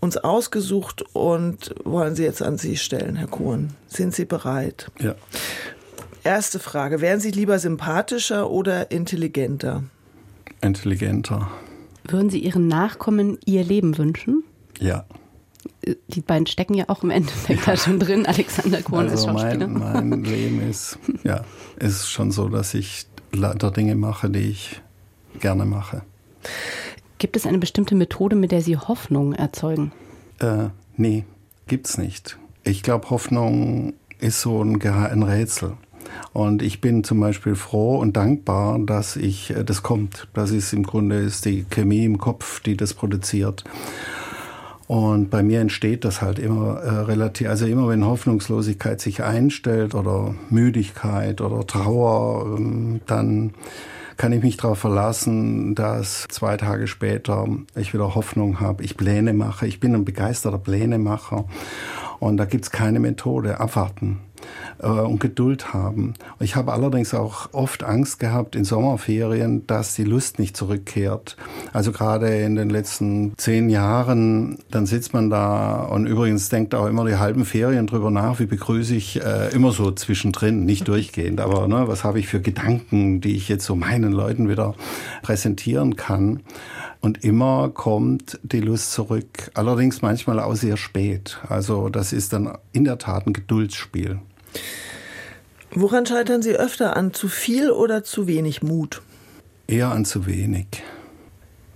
uns ausgesucht und wollen sie jetzt an Sie stellen, Herr Kuhn. Sind Sie bereit? Ja. Erste Frage. Wären Sie lieber sympathischer oder intelligenter? Intelligenter. Würden Sie Ihren Nachkommen Ihr Leben wünschen? Ja. Die beiden stecken ja auch im Endeffekt da schon drin. Alexander Kuhn also ist Schauspieler. Mein, mein Leben ist, ja, ist schon so, dass ich lauter Dinge mache, die ich gerne mache. Gibt es eine bestimmte Methode, mit der Sie Hoffnung erzeugen? Äh, nee, gibt's nicht. Ich glaube, Hoffnung ist so ein, ein Rätsel. Und ich bin zum Beispiel froh und dankbar, dass ich äh, das kommt. Das ist im Grunde ist die Chemie im Kopf, die das produziert. Und bei mir entsteht das halt immer äh, relativ, also immer wenn Hoffnungslosigkeit sich einstellt oder Müdigkeit oder Trauer, ähm, dann kann ich mich darauf verlassen, dass zwei Tage später ich wieder Hoffnung habe, ich Pläne mache. Ich bin ein begeisterter Plänemacher und da gibt's keine Methode. Abwarten äh, und Geduld haben. Ich habe allerdings auch oft Angst gehabt in Sommerferien, dass die Lust nicht zurückkehrt. Also gerade in den letzten zehn Jahren, dann sitzt man da und übrigens denkt auch immer die halben Ferien drüber nach, wie begrüße ich äh, immer so zwischendrin, nicht durchgehend, aber ne, was habe ich für Gedanken, die ich jetzt so meinen Leuten wieder präsentieren kann. Und immer kommt die Lust zurück. Allerdings manchmal auch sehr spät. Also das ist dann in der Tat ein Geduldsspiel. Woran scheitern Sie öfter an zu viel oder zu wenig Mut? Eher an zu wenig.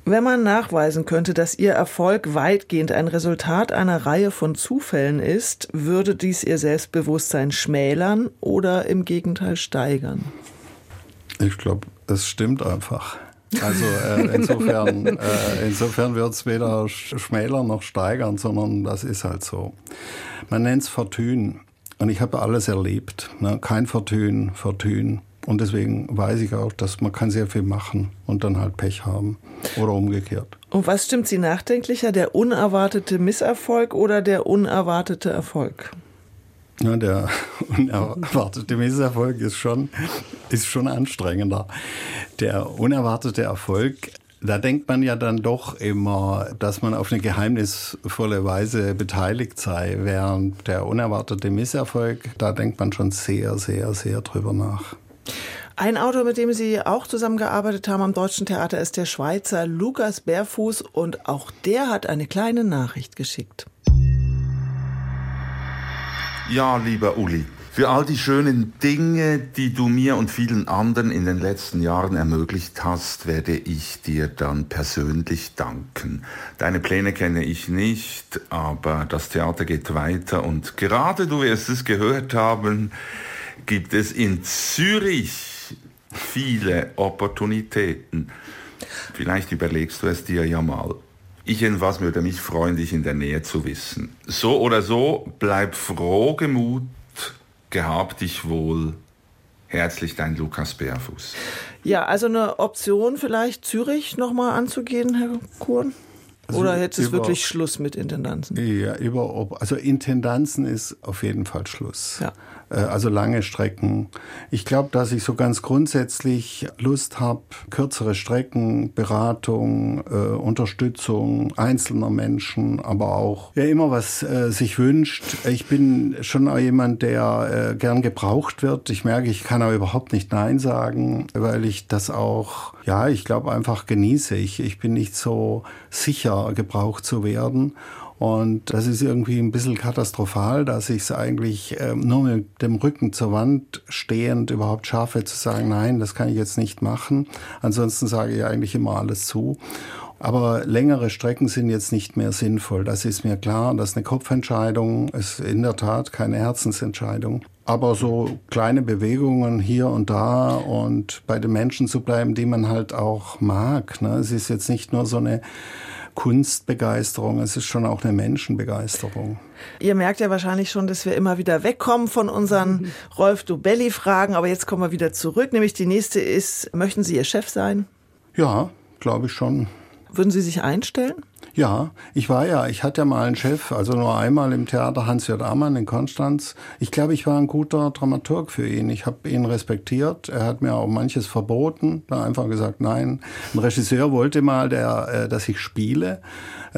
Wenn man nachweisen könnte, dass Ihr Erfolg weitgehend ein Resultat einer Reihe von Zufällen ist, würde dies Ihr Selbstbewusstsein schmälern oder im Gegenteil steigern? Ich glaube, es stimmt einfach. Also äh, insofern, äh, insofern wird es weder schmälern noch steigern, sondern das ist halt so. Man nennt es Fortune. Und ich habe alles erlebt. Ne? Kein Vertönen, Vertönen. Und deswegen weiß ich auch, dass man kann sehr viel machen und dann halt Pech haben. Oder umgekehrt. Und was stimmt Sie nachdenklicher, der unerwartete Misserfolg oder der unerwartete Erfolg? Ja, der unerwartete Misserfolg ist schon, ist schon anstrengender. Der unerwartete Erfolg da denkt man ja dann doch immer, dass man auf eine geheimnisvolle Weise beteiligt sei, während der unerwartete Misserfolg, da denkt man schon sehr, sehr, sehr drüber nach. Ein Autor, mit dem Sie auch zusammengearbeitet haben am Deutschen Theater, ist der Schweizer Lukas Bärfuß und auch der hat eine kleine Nachricht geschickt. Ja, lieber Uli, für all die schönen Dinge, die du mir und vielen anderen in den letzten Jahren ermöglicht hast, werde ich dir dann persönlich danken. Deine Pläne kenne ich nicht, aber das Theater geht weiter und gerade du wirst es gehört haben, gibt es in Zürich viele Opportunitäten. Vielleicht überlegst du es dir ja mal. Ich jedenfalls würde mich freuen, dich in der Nähe zu wissen. So oder so, bleib frohgemut Gehab dich wohl. Herzlich dein Lukas Bärfuß. Ja, also eine Option vielleicht Zürich nochmal anzugehen, Herr Kuhn? Also Oder jetzt ist wirklich Schluss mit Intendanzen? Ja, über, also Intendanzen ist auf jeden Fall Schluss. Ja. Äh, also lange Strecken. Ich glaube, dass ich so ganz grundsätzlich Lust habe, kürzere Strecken, Beratung, äh, Unterstützung einzelner Menschen, aber auch wer immer was äh, sich wünscht. Ich bin schon auch jemand, der äh, gern gebraucht wird. Ich merke, ich kann aber überhaupt nicht Nein sagen, weil ich das auch, ja, ich glaube einfach genieße. Ich, ich bin nicht so sicher, gebraucht zu werden. Und das ist irgendwie ein bisschen katastrophal, dass ich es eigentlich äh, nur mit dem Rücken zur Wand stehend überhaupt schaffe zu sagen, nein, das kann ich jetzt nicht machen. Ansonsten sage ich eigentlich immer alles zu. Aber längere Strecken sind jetzt nicht mehr sinnvoll. Das ist mir klar. Das ist eine Kopfentscheidung. ist in der Tat keine Herzensentscheidung. Aber so kleine Bewegungen hier und da und bei den Menschen zu bleiben, die man halt auch mag. Ne? Es ist jetzt nicht nur so eine Kunstbegeisterung, es ist schon auch eine Menschenbegeisterung. Ihr merkt ja wahrscheinlich schon, dass wir immer wieder wegkommen von unseren mhm. Rolf Dubelli-Fragen, aber jetzt kommen wir wieder zurück. Nämlich die nächste ist, möchten Sie Ihr Chef sein? Ja, glaube ich schon. Würden Sie sich einstellen? Ja, ich war ja, ich hatte ja mal einen Chef, also nur einmal im Theater Hans-Jörg Amann in Konstanz. Ich glaube, ich war ein guter Dramaturg für ihn. Ich habe ihn respektiert. Er hat mir auch manches verboten, da einfach gesagt, nein. Ein Regisseur wollte mal, der, äh, dass ich spiele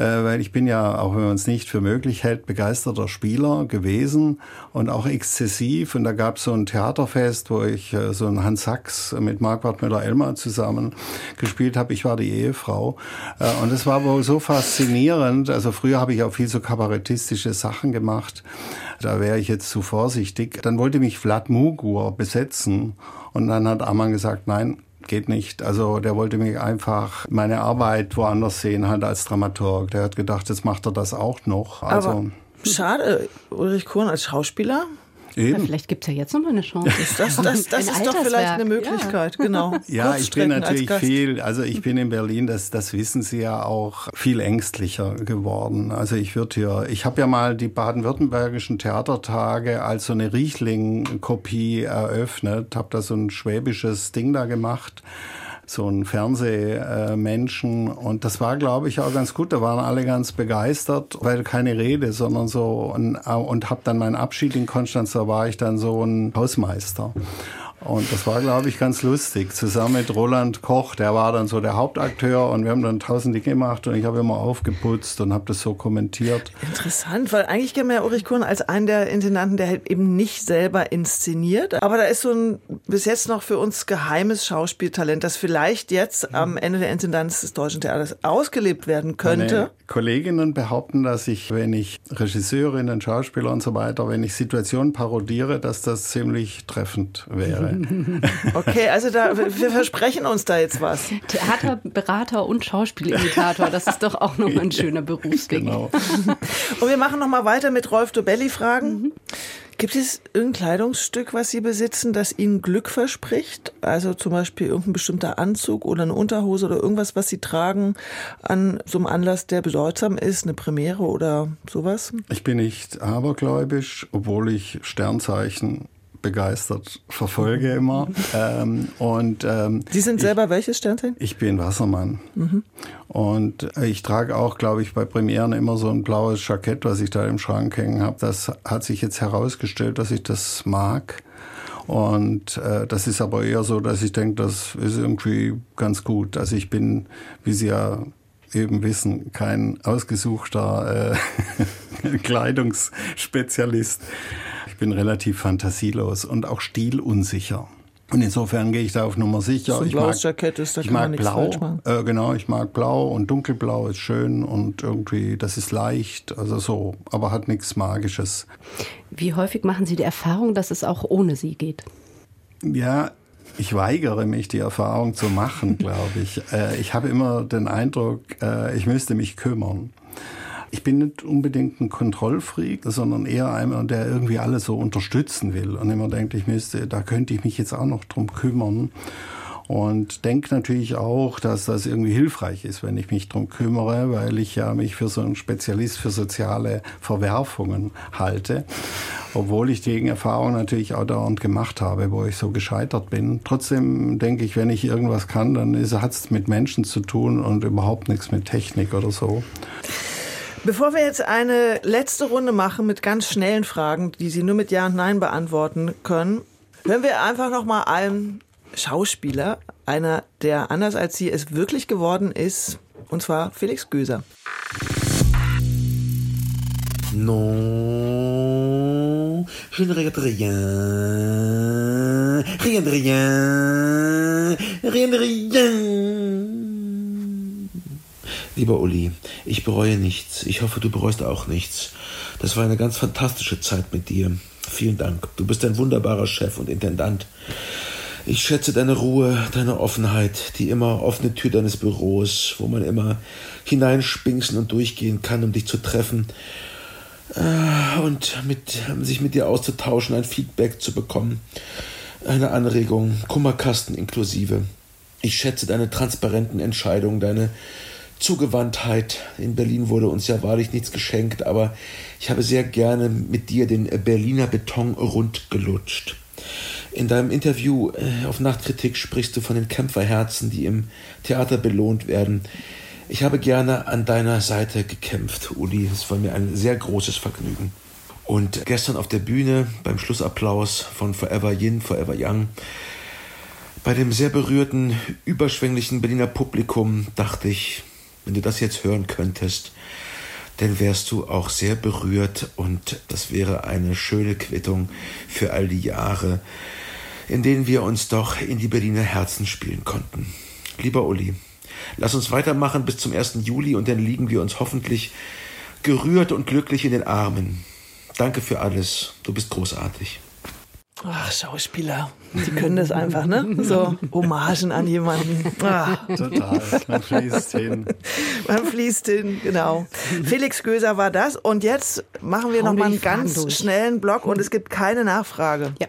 weil ich bin ja, auch wenn man es nicht für möglich hält, begeisterter Spieler gewesen und auch exzessiv. Und da gab es so ein Theaterfest, wo ich äh, so einen Hans Sachs mit Marquardt Müller-Elmar zusammen gespielt habe. Ich war die Ehefrau. Äh, und es war wohl so faszinierend. Also früher habe ich auch viel so kabarettistische Sachen gemacht. Da wäre ich jetzt zu vorsichtig. Dann wollte mich Vlad Mugur besetzen. Und dann hat Amann gesagt, nein, geht nicht. Also der wollte mich einfach meine Arbeit woanders sehen, halt als Dramaturg. Der hat gedacht, jetzt macht er das auch noch. Also, Aber schade, Ulrich Kohn als Schauspieler Eben. vielleicht gibt es ja jetzt noch mal eine Chance. Das, das, das ist doch vielleicht eine Möglichkeit, ja. genau. Ja, ich bin natürlich viel, also ich bin in Berlin, das, das wissen Sie ja auch, viel ängstlicher geworden. Also ich würde hier, ich habe ja mal die baden-württembergischen Theatertage als so eine Riechling-Kopie eröffnet, habe da so ein schwäbisches Ding da gemacht so ein Fernsehmenschen. Und das war, glaube ich, auch ganz gut. Da waren alle ganz begeistert, weil keine Rede, sondern so. Und, und habe dann meinen Abschied in Konstanz, da war ich dann so ein Hausmeister. Und das war, glaube ich, ganz lustig. Zusammen mit Roland Koch, der war dann so der Hauptakteur und wir haben dann tausend Dinge gemacht und ich habe immer aufgeputzt und habe das so kommentiert. Interessant, weil eigentlich kennen wir ja Ulrich Kuhn als einen der Intendanten, der halt eben nicht selber inszeniert. Aber da ist so ein bis jetzt noch für uns geheimes Schauspieltalent, das vielleicht jetzt am Ende der Intendanz des Deutschen Theaters ausgelebt werden könnte. Meine Kolleginnen behaupten, dass ich, wenn ich Regisseurinnen, Schauspieler und so weiter, wenn ich Situationen parodiere, dass das ziemlich treffend wäre. Okay, also da, wir versprechen uns da jetzt was. Theaterberater und Schauspielimitator, das ist doch auch noch ein schöner Berufsweg. Genau. Und wir machen noch mal weiter mit Rolf Dobelli-Fragen. Mhm. Gibt es irgendein Kleidungsstück, was Sie besitzen, das Ihnen Glück verspricht? Also zum Beispiel irgendein bestimmter Anzug oder eine Unterhose oder irgendwas, was Sie tragen an so einem Anlass, der bedeutsam ist, eine Premiere oder sowas? Ich bin nicht abergläubisch, obwohl ich Sternzeichen begeistert verfolge immer. ähm, und, ähm, Sie sind selber ich, welches Sternzeichen? Ich bin Wassermann. Mhm. Und ich trage auch, glaube ich, bei Premieren immer so ein blaues Jackett, was ich da im Schrank hängen habe. Das hat sich jetzt herausgestellt, dass ich das mag. Und äh, das ist aber eher so, dass ich denke, das ist irgendwie ganz gut. Also ich bin, wie Sie ja eben wissen, kein ausgesuchter äh, Kleidungsspezialist. Ich bin relativ fantasielos und auch stilunsicher. Und insofern gehe ich da auf Nummer sicher. So ein ich blaues mag, Jackett ist, da ich mag blau. Äh, genau, ich mag blau und dunkelblau ist schön und irgendwie, das ist leicht, also so, aber hat nichts Magisches. Wie häufig machen Sie die Erfahrung, dass es auch ohne Sie geht? Ja, ich weigere mich, die Erfahrung zu machen, glaube ich. Äh, ich habe immer den Eindruck, äh, ich müsste mich kümmern. Ich bin nicht unbedingt ein Kontrollfreak, sondern eher einer, der irgendwie alles so unterstützen will und immer denkt, ich müsste, da könnte ich mich jetzt auch noch drum kümmern. Und denke natürlich auch, dass das irgendwie hilfreich ist, wenn ich mich drum kümmere, weil ich ja mich für so einen Spezialist für soziale Verwerfungen halte. obwohl ich die Erfahrung natürlich auch dauernd gemacht habe, wo ich so gescheitert bin. Trotzdem denke ich, wenn ich irgendwas kann, dann hat es mit Menschen zu tun und überhaupt nichts mit Technik oder so. Bevor wir jetzt eine letzte Runde machen mit ganz schnellen Fragen, die Sie nur mit Ja und Nein beantworten können, hören wir einfach noch mal einen Schauspieler, einer, der anders als Sie es wirklich geworden ist, und zwar Felix Göser. Non, je ne regrette rien. Rien de rien. Rien de rien. Lieber Uli, ich bereue nichts. Ich hoffe, du bereust auch nichts. Das war eine ganz fantastische Zeit mit dir. Vielen Dank. Du bist ein wunderbarer Chef und Intendant. Ich schätze deine Ruhe, deine Offenheit, die immer offene Tür deines Büros, wo man immer hineinspinksen und durchgehen kann, um dich zu treffen äh, und mit, sich mit dir auszutauschen, ein Feedback zu bekommen, eine Anregung, Kummerkasten inklusive. Ich schätze deine transparenten Entscheidungen, deine Zugewandtheit. In Berlin wurde uns ja wahrlich nichts geschenkt, aber ich habe sehr gerne mit dir den Berliner Beton rund gelutscht. In deinem Interview äh, auf Nachtkritik sprichst du von den Kämpferherzen, die im Theater belohnt werden. Ich habe gerne an deiner Seite gekämpft, Uli. Es war mir ein sehr großes Vergnügen. Und gestern auf der Bühne beim Schlussapplaus von Forever Yin, Forever Young, bei dem sehr berührten, überschwänglichen Berliner Publikum dachte ich, wenn du das jetzt hören könntest, dann wärst du auch sehr berührt und das wäre eine schöne Quittung für all die Jahre, in denen wir uns doch in die Berliner Herzen spielen konnten. Lieber Uli, lass uns weitermachen bis zum 1. Juli und dann liegen wir uns hoffentlich gerührt und glücklich in den Armen. Danke für alles. Du bist großartig. Ach, Schauspieler, die können das einfach, ne? So Hommagen an jemanden. Ah. Total, man fließt hin. Man fließt hin, genau. Felix Göser war das und jetzt machen wir Hau noch mal die einen ganz durch. schnellen Block und es gibt keine Nachfrage. Ja.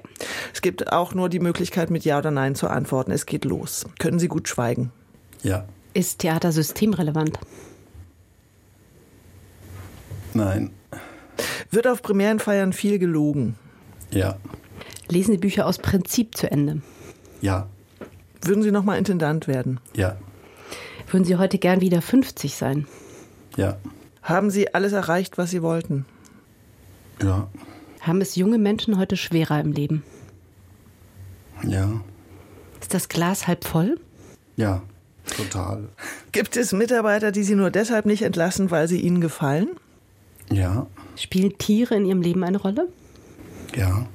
Es gibt auch nur die Möglichkeit mit Ja oder Nein zu antworten. Es geht los. Können Sie gut schweigen? Ja, Ist Theater systemrelevant? nein, Wird auf Premierenfeiern viel gelogen? ja, Lesen Sie Bücher aus Prinzip zu Ende? ja, Würden Sie noch mal Intendant werden? ja, Würden Sie heute gern wieder 50 sein? ja, Haben Sie alles erreicht, was Sie wollten? ja, Haben es junge Menschen heute schwerer im Leben? ja, Ist das Glas halb voll? ja, total. Gibt es Mitarbeiter, die Sie nur deshalb nicht entlassen, weil sie Ihnen gefallen? Ja, Spielen Tiere in Ihrem Leben eine Rolle? ja,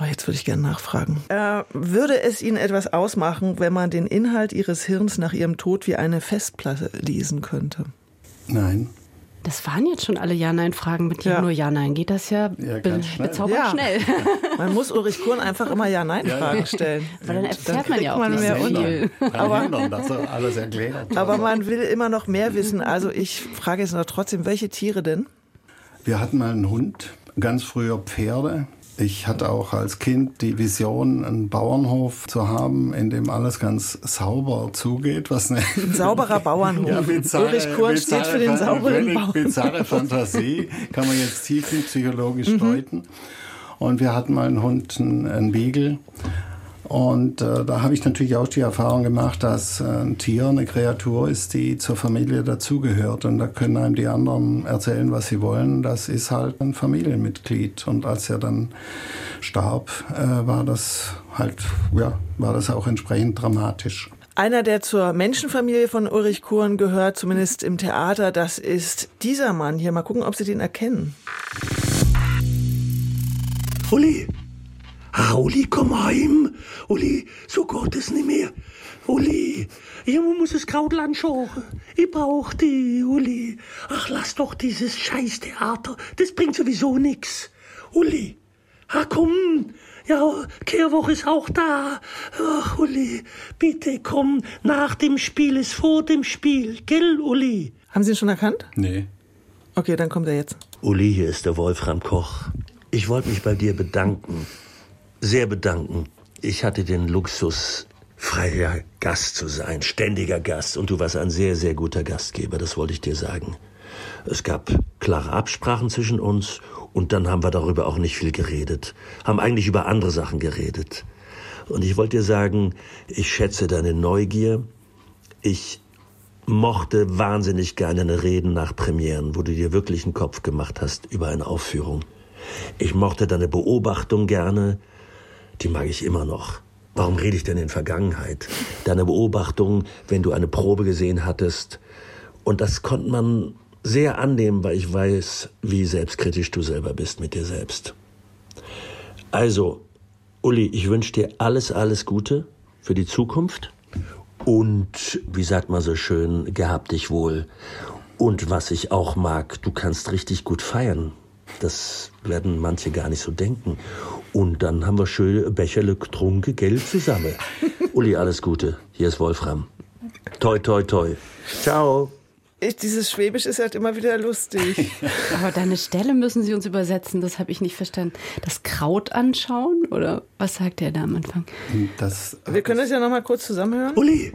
Oh, jetzt würde ich gerne nachfragen. Äh, würde es Ihnen etwas ausmachen, wenn man den Inhalt Ihres Hirns nach Ihrem Tod wie eine Festplatte lesen könnte? nein, Das waren jetzt schon alle Ja-Nein-Fragen. Mit Ja. nur Ja-Nein geht das ja, Ja, be ganz schnell. bezaubernd Ja. schnell. Man muss Ulrich Kuhn einfach immer Ja-Nein-Fragen Ja, ja. stellen. Weil dann erfährt man ja auch man nicht mehr viel. aber er. Aber man will immer noch mehr wissen. Also ich frage jetzt noch trotzdem, welche Tiere denn? Wir hatten mal einen Hund, ganz früher Pferde. Ich hatte auch als Kind die Vision, einen Bauernhof zu haben, in dem alles ganz sauber zugeht. Was eine Ein sauberer Bauernhof. Ja, bizarre, Ulrich Kuhn steht für den sauberen Bauernhof. bizarre Fantasie, kann man jetzt tiefenpsychologisch Mhm. deuten. Und wir hatten mal einen Hund, einen, einen Beagle. Und äh, da habe ich natürlich auch die Erfahrung gemacht, dass äh, ein Tier eine Kreatur ist, die zur Familie dazugehört. Und da können einem die anderen erzählen, was sie wollen. Das ist halt ein Familienmitglied. Und als er dann starb, äh, war das halt, ja, war das auch entsprechend dramatisch. Einer, der zur Menschenfamilie von Ulrich Kuhn gehört, zumindest im Theater, das ist dieser Mann hier. Mal gucken, ob Sie den erkennen. Uli, ah, Uli, komm heim. Uli, so geht es nicht mehr. Uli, man muss das Kraut anschauen. Ich brauch die, Uli. Ach, lass doch dieses Scheißtheater. Das bringt sowieso nix. Uli, ah, komm. Ja, Kehrwoche ist auch da. Ach, Uli, bitte komm. Nach dem Spiel ist vor dem Spiel. Gell, Uli? Haben Sie ihn schon erkannt? Nee. Okay, dann kommt er jetzt. Uli, hier ist der Wolfram Koch. Ich wollte mich bei dir bedanken. Sehr bedanken. Ich hatte den Luxus, freier Gast zu sein, ständiger Gast. Und du warst ein sehr, sehr guter Gastgeber, das wollte ich dir sagen. Es gab klare Absprachen zwischen uns Und dann haben wir darüber auch nicht viel geredet. Haben eigentlich über andere Sachen geredet. Und ich wollte dir sagen, ich schätze deine Neugier. Ich mochte wahnsinnig gerne eine Reden nach Premieren, wo du dir wirklich einen Kopf gemacht hast über eine Aufführung. Ich mochte deine Beobachtung gerne. Die mag ich immer noch. Warum rede ich denn in Vergangenheit? Deine Beobachtung, wenn du eine Probe gesehen hattest. Und das konnte man sehr annehmen, weil ich weiß, wie selbstkritisch du selber bist mit dir selbst. Also, Uli, ich wünsche dir alles, alles Gute für die Zukunft. Und, wie sagt man so schön, gehab dich wohl. Und was ich auch mag, du kannst richtig gut feiern. Das werden manche gar nicht so denken. Und dann haben wir schön Becherle getrunken, Geld zusammen. Uli, alles Gute. Hier ist Wolfram. Toi, toi, toi. Ciao. Ich, dieses Schwäbisch ist halt immer wieder lustig. Aber deine Stelle müssen Sie uns übersetzen, das habe ich nicht verstanden. Das Kraut anschauen oder was sagt er da am Anfang? Das, Wir können das ja noch mal kurz zusammenhören. Uli,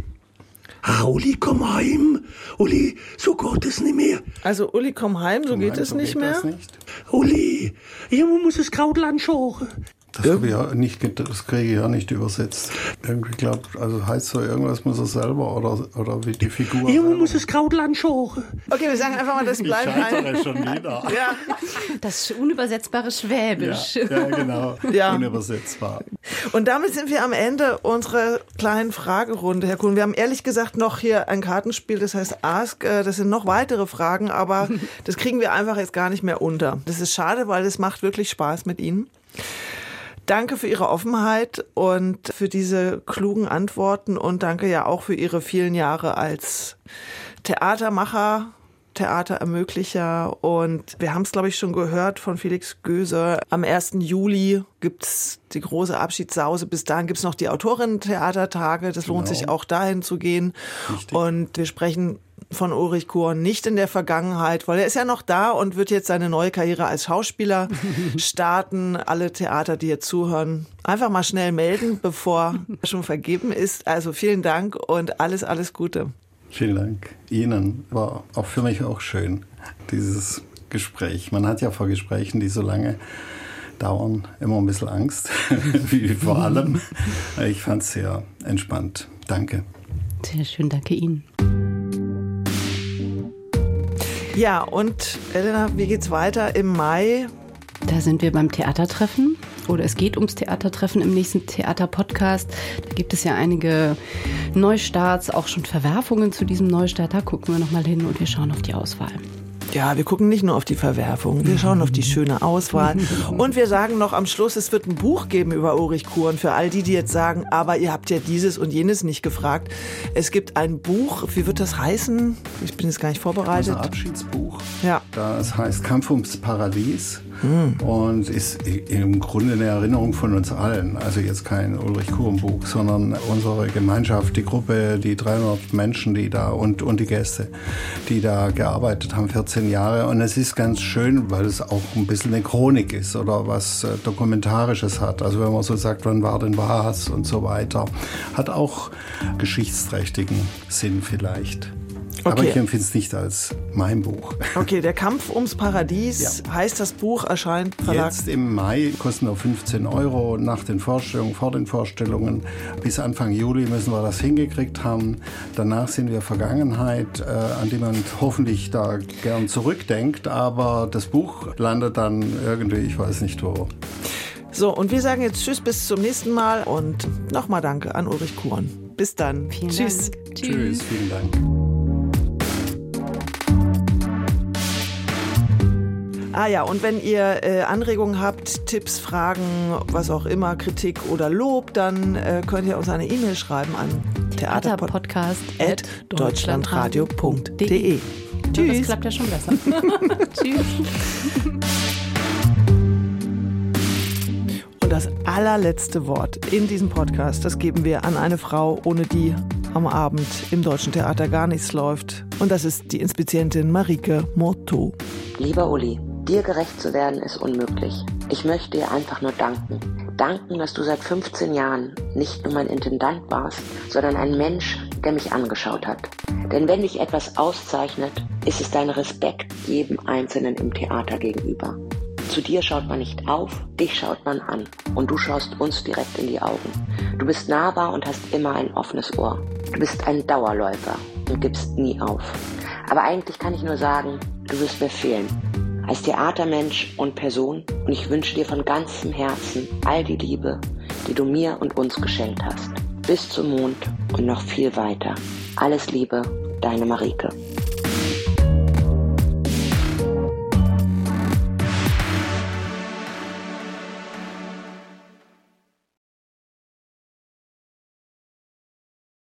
ah, Uli, komm heim. Uli, so geht es nicht mehr. Also Uli, komm heim, so geht es nicht mehr. Uli, ja, man muss das Kraut anschauen. Das, ich ja nicht, das kriege ich ja nicht übersetzt. Irgendwie glaubt, also heißt so irgendwas muss er selber oder, oder wie die Figur. Ja, man selber. muss das Kraut anschauen. Okay, wir sagen einfach mal, das Ich bleibt scheitere ein. schon wieder. Ja. Das unübersetzbare Schwäbisch. Ja, ja, genau. Ja. Unübersetzbar. Und damit sind wir am Ende unserer kleinen Fragerunde, Herr Kuhn. Wir haben ehrlich gesagt noch hier ein Kartenspiel, das heißt Ask. Äh, Das sind noch weitere Fragen, aber das kriegen wir einfach jetzt gar nicht mehr unter. Das ist schade, weil es macht wirklich Spaß mit Ihnen. Danke für Ihre Offenheit und für diese klugen Antworten und danke ja auch für Ihre vielen Jahre als Theatermacher, Theaterermöglicher und wir haben es, glaube ich, schon gehört von Felix Göse. Am 1. Juli gibt's die große Abschiedssause. Bis dahin gibt's noch die Autorinnen-Theatertage. Das lohnt Genau. sich auch dahin zu gehen. Und wir sprechen von Ulrich Kuhn nicht in der Vergangenheit, weil er ist ja noch da und wird jetzt seine neue Karriere als Schauspieler starten. Alle Theater, die jetzt zuhören, einfach mal schnell melden, bevor er schon vergeben ist. Also vielen Dank und alles, alles Gute. Vielen Dank Ihnen. War auch für mich auch schön, dieses Gespräch. Man hat ja vor Gesprächen, die so lange dauern, immer ein bisschen Angst, wie vor allem. Ich fand es sehr entspannt. Danke. Sehr schön, danke Ihnen. Ja, und Elena, wie geht's weiter im Mai? Da sind wir beim Theatertreffen oder es geht ums Theatertreffen im nächsten Theaterpodcast. Da gibt es ja einige Neustarts, auch schon Verwerfungen zu diesem Neustart. Da gucken wir nochmal hin und wir schauen auf die Auswahl. Ja, wir gucken nicht nur auf die Verwerfung, wir schauen auf die schöne Auswahl. Und wir sagen noch am Schluss, es wird ein Buch geben über Ulrich Kuhn für all die, die jetzt sagen, aber ihr habt ja dieses und jenes nicht gefragt. Es gibt ein Buch, wie wird das heißen? Ich bin jetzt gar nicht vorbereitet. Unser Abschiedsbuch. Ja. Das heißt Kampf ums Paradies und ist im Grunde eine Erinnerung von uns allen. Also jetzt kein Ulrich Kuhn Buch, sondern unsere Gemeinschaft, die Gruppe, die 300 Menschen, die da und, und die Gäste, die da gearbeitet haben, 14 Jahre. Und es ist ganz schön, weil es auch ein bisschen eine Chronik ist oder was äh, Dokumentarisches hat. Also wenn man so sagt, wann war denn was und so weiter. Hat auch geschichtsträchtigen Sinn vielleicht. Aber Okay. ich empfinde es nicht als mein Buch. Okay, der Kampf ums Paradies heißt das Buch, erscheint Verlag. Jetzt im Mai kosten nur 15 Euro nach den Vorstellungen, vor den Vorstellungen. Bis Anfang Juli müssen wir das hingekriegt haben. Danach sind wir Vergangenheit, äh, an die man hoffentlich da gern zurückdenkt. Aber das Buch landet dann irgendwie, ich weiß nicht wo. So, und wir sagen jetzt Tschüss bis zum nächsten Mal und nochmal Danke an Ulrich Kuhn. Bis dann. Vielen Tschüss. Dank. Tschüss, vielen Dank. Ah ja, und wenn ihr äh, Anregungen habt, Tipps, Fragen, was auch immer, Kritik oder Lob, dann äh, könnt ihr uns eine E-Mail schreiben an Theaterpodcast at deutschlandradio.de. Das Tschüss. klappt ja schon besser. Tschüss. Und das allerletzte Wort in diesem Podcast, das geben wir an eine Frau, ohne die am Abend im Deutschen Theater gar nichts läuft. Und das ist die Inspizientin Marike Motto. Lieber Uli, dir gerecht zu werden ist unmöglich. Ich möchte dir einfach nur danken. Danken, dass du seit 15 Jahren nicht nur mein Intendant warst, sondern ein Mensch, der mich angeschaut hat. Denn wenn dich etwas auszeichnet, ist es dein Respekt jedem Einzelnen im Theater gegenüber. Zu dir schaut man nicht auf, dich schaut man an und du schaust uns direkt in die Augen. Du bist nahbar und hast immer ein offenes Ohr. Du bist ein Dauerläufer und gibst nie auf. Aber eigentlich kann ich nur sagen, du wirst mir fehlen. Als Theatermensch und Person und ich wünsche dir von ganzem Herzen all die Liebe, die du mir und uns geschenkt hast. Bis zum Mond und noch viel weiter. Alles Liebe, deine Marike.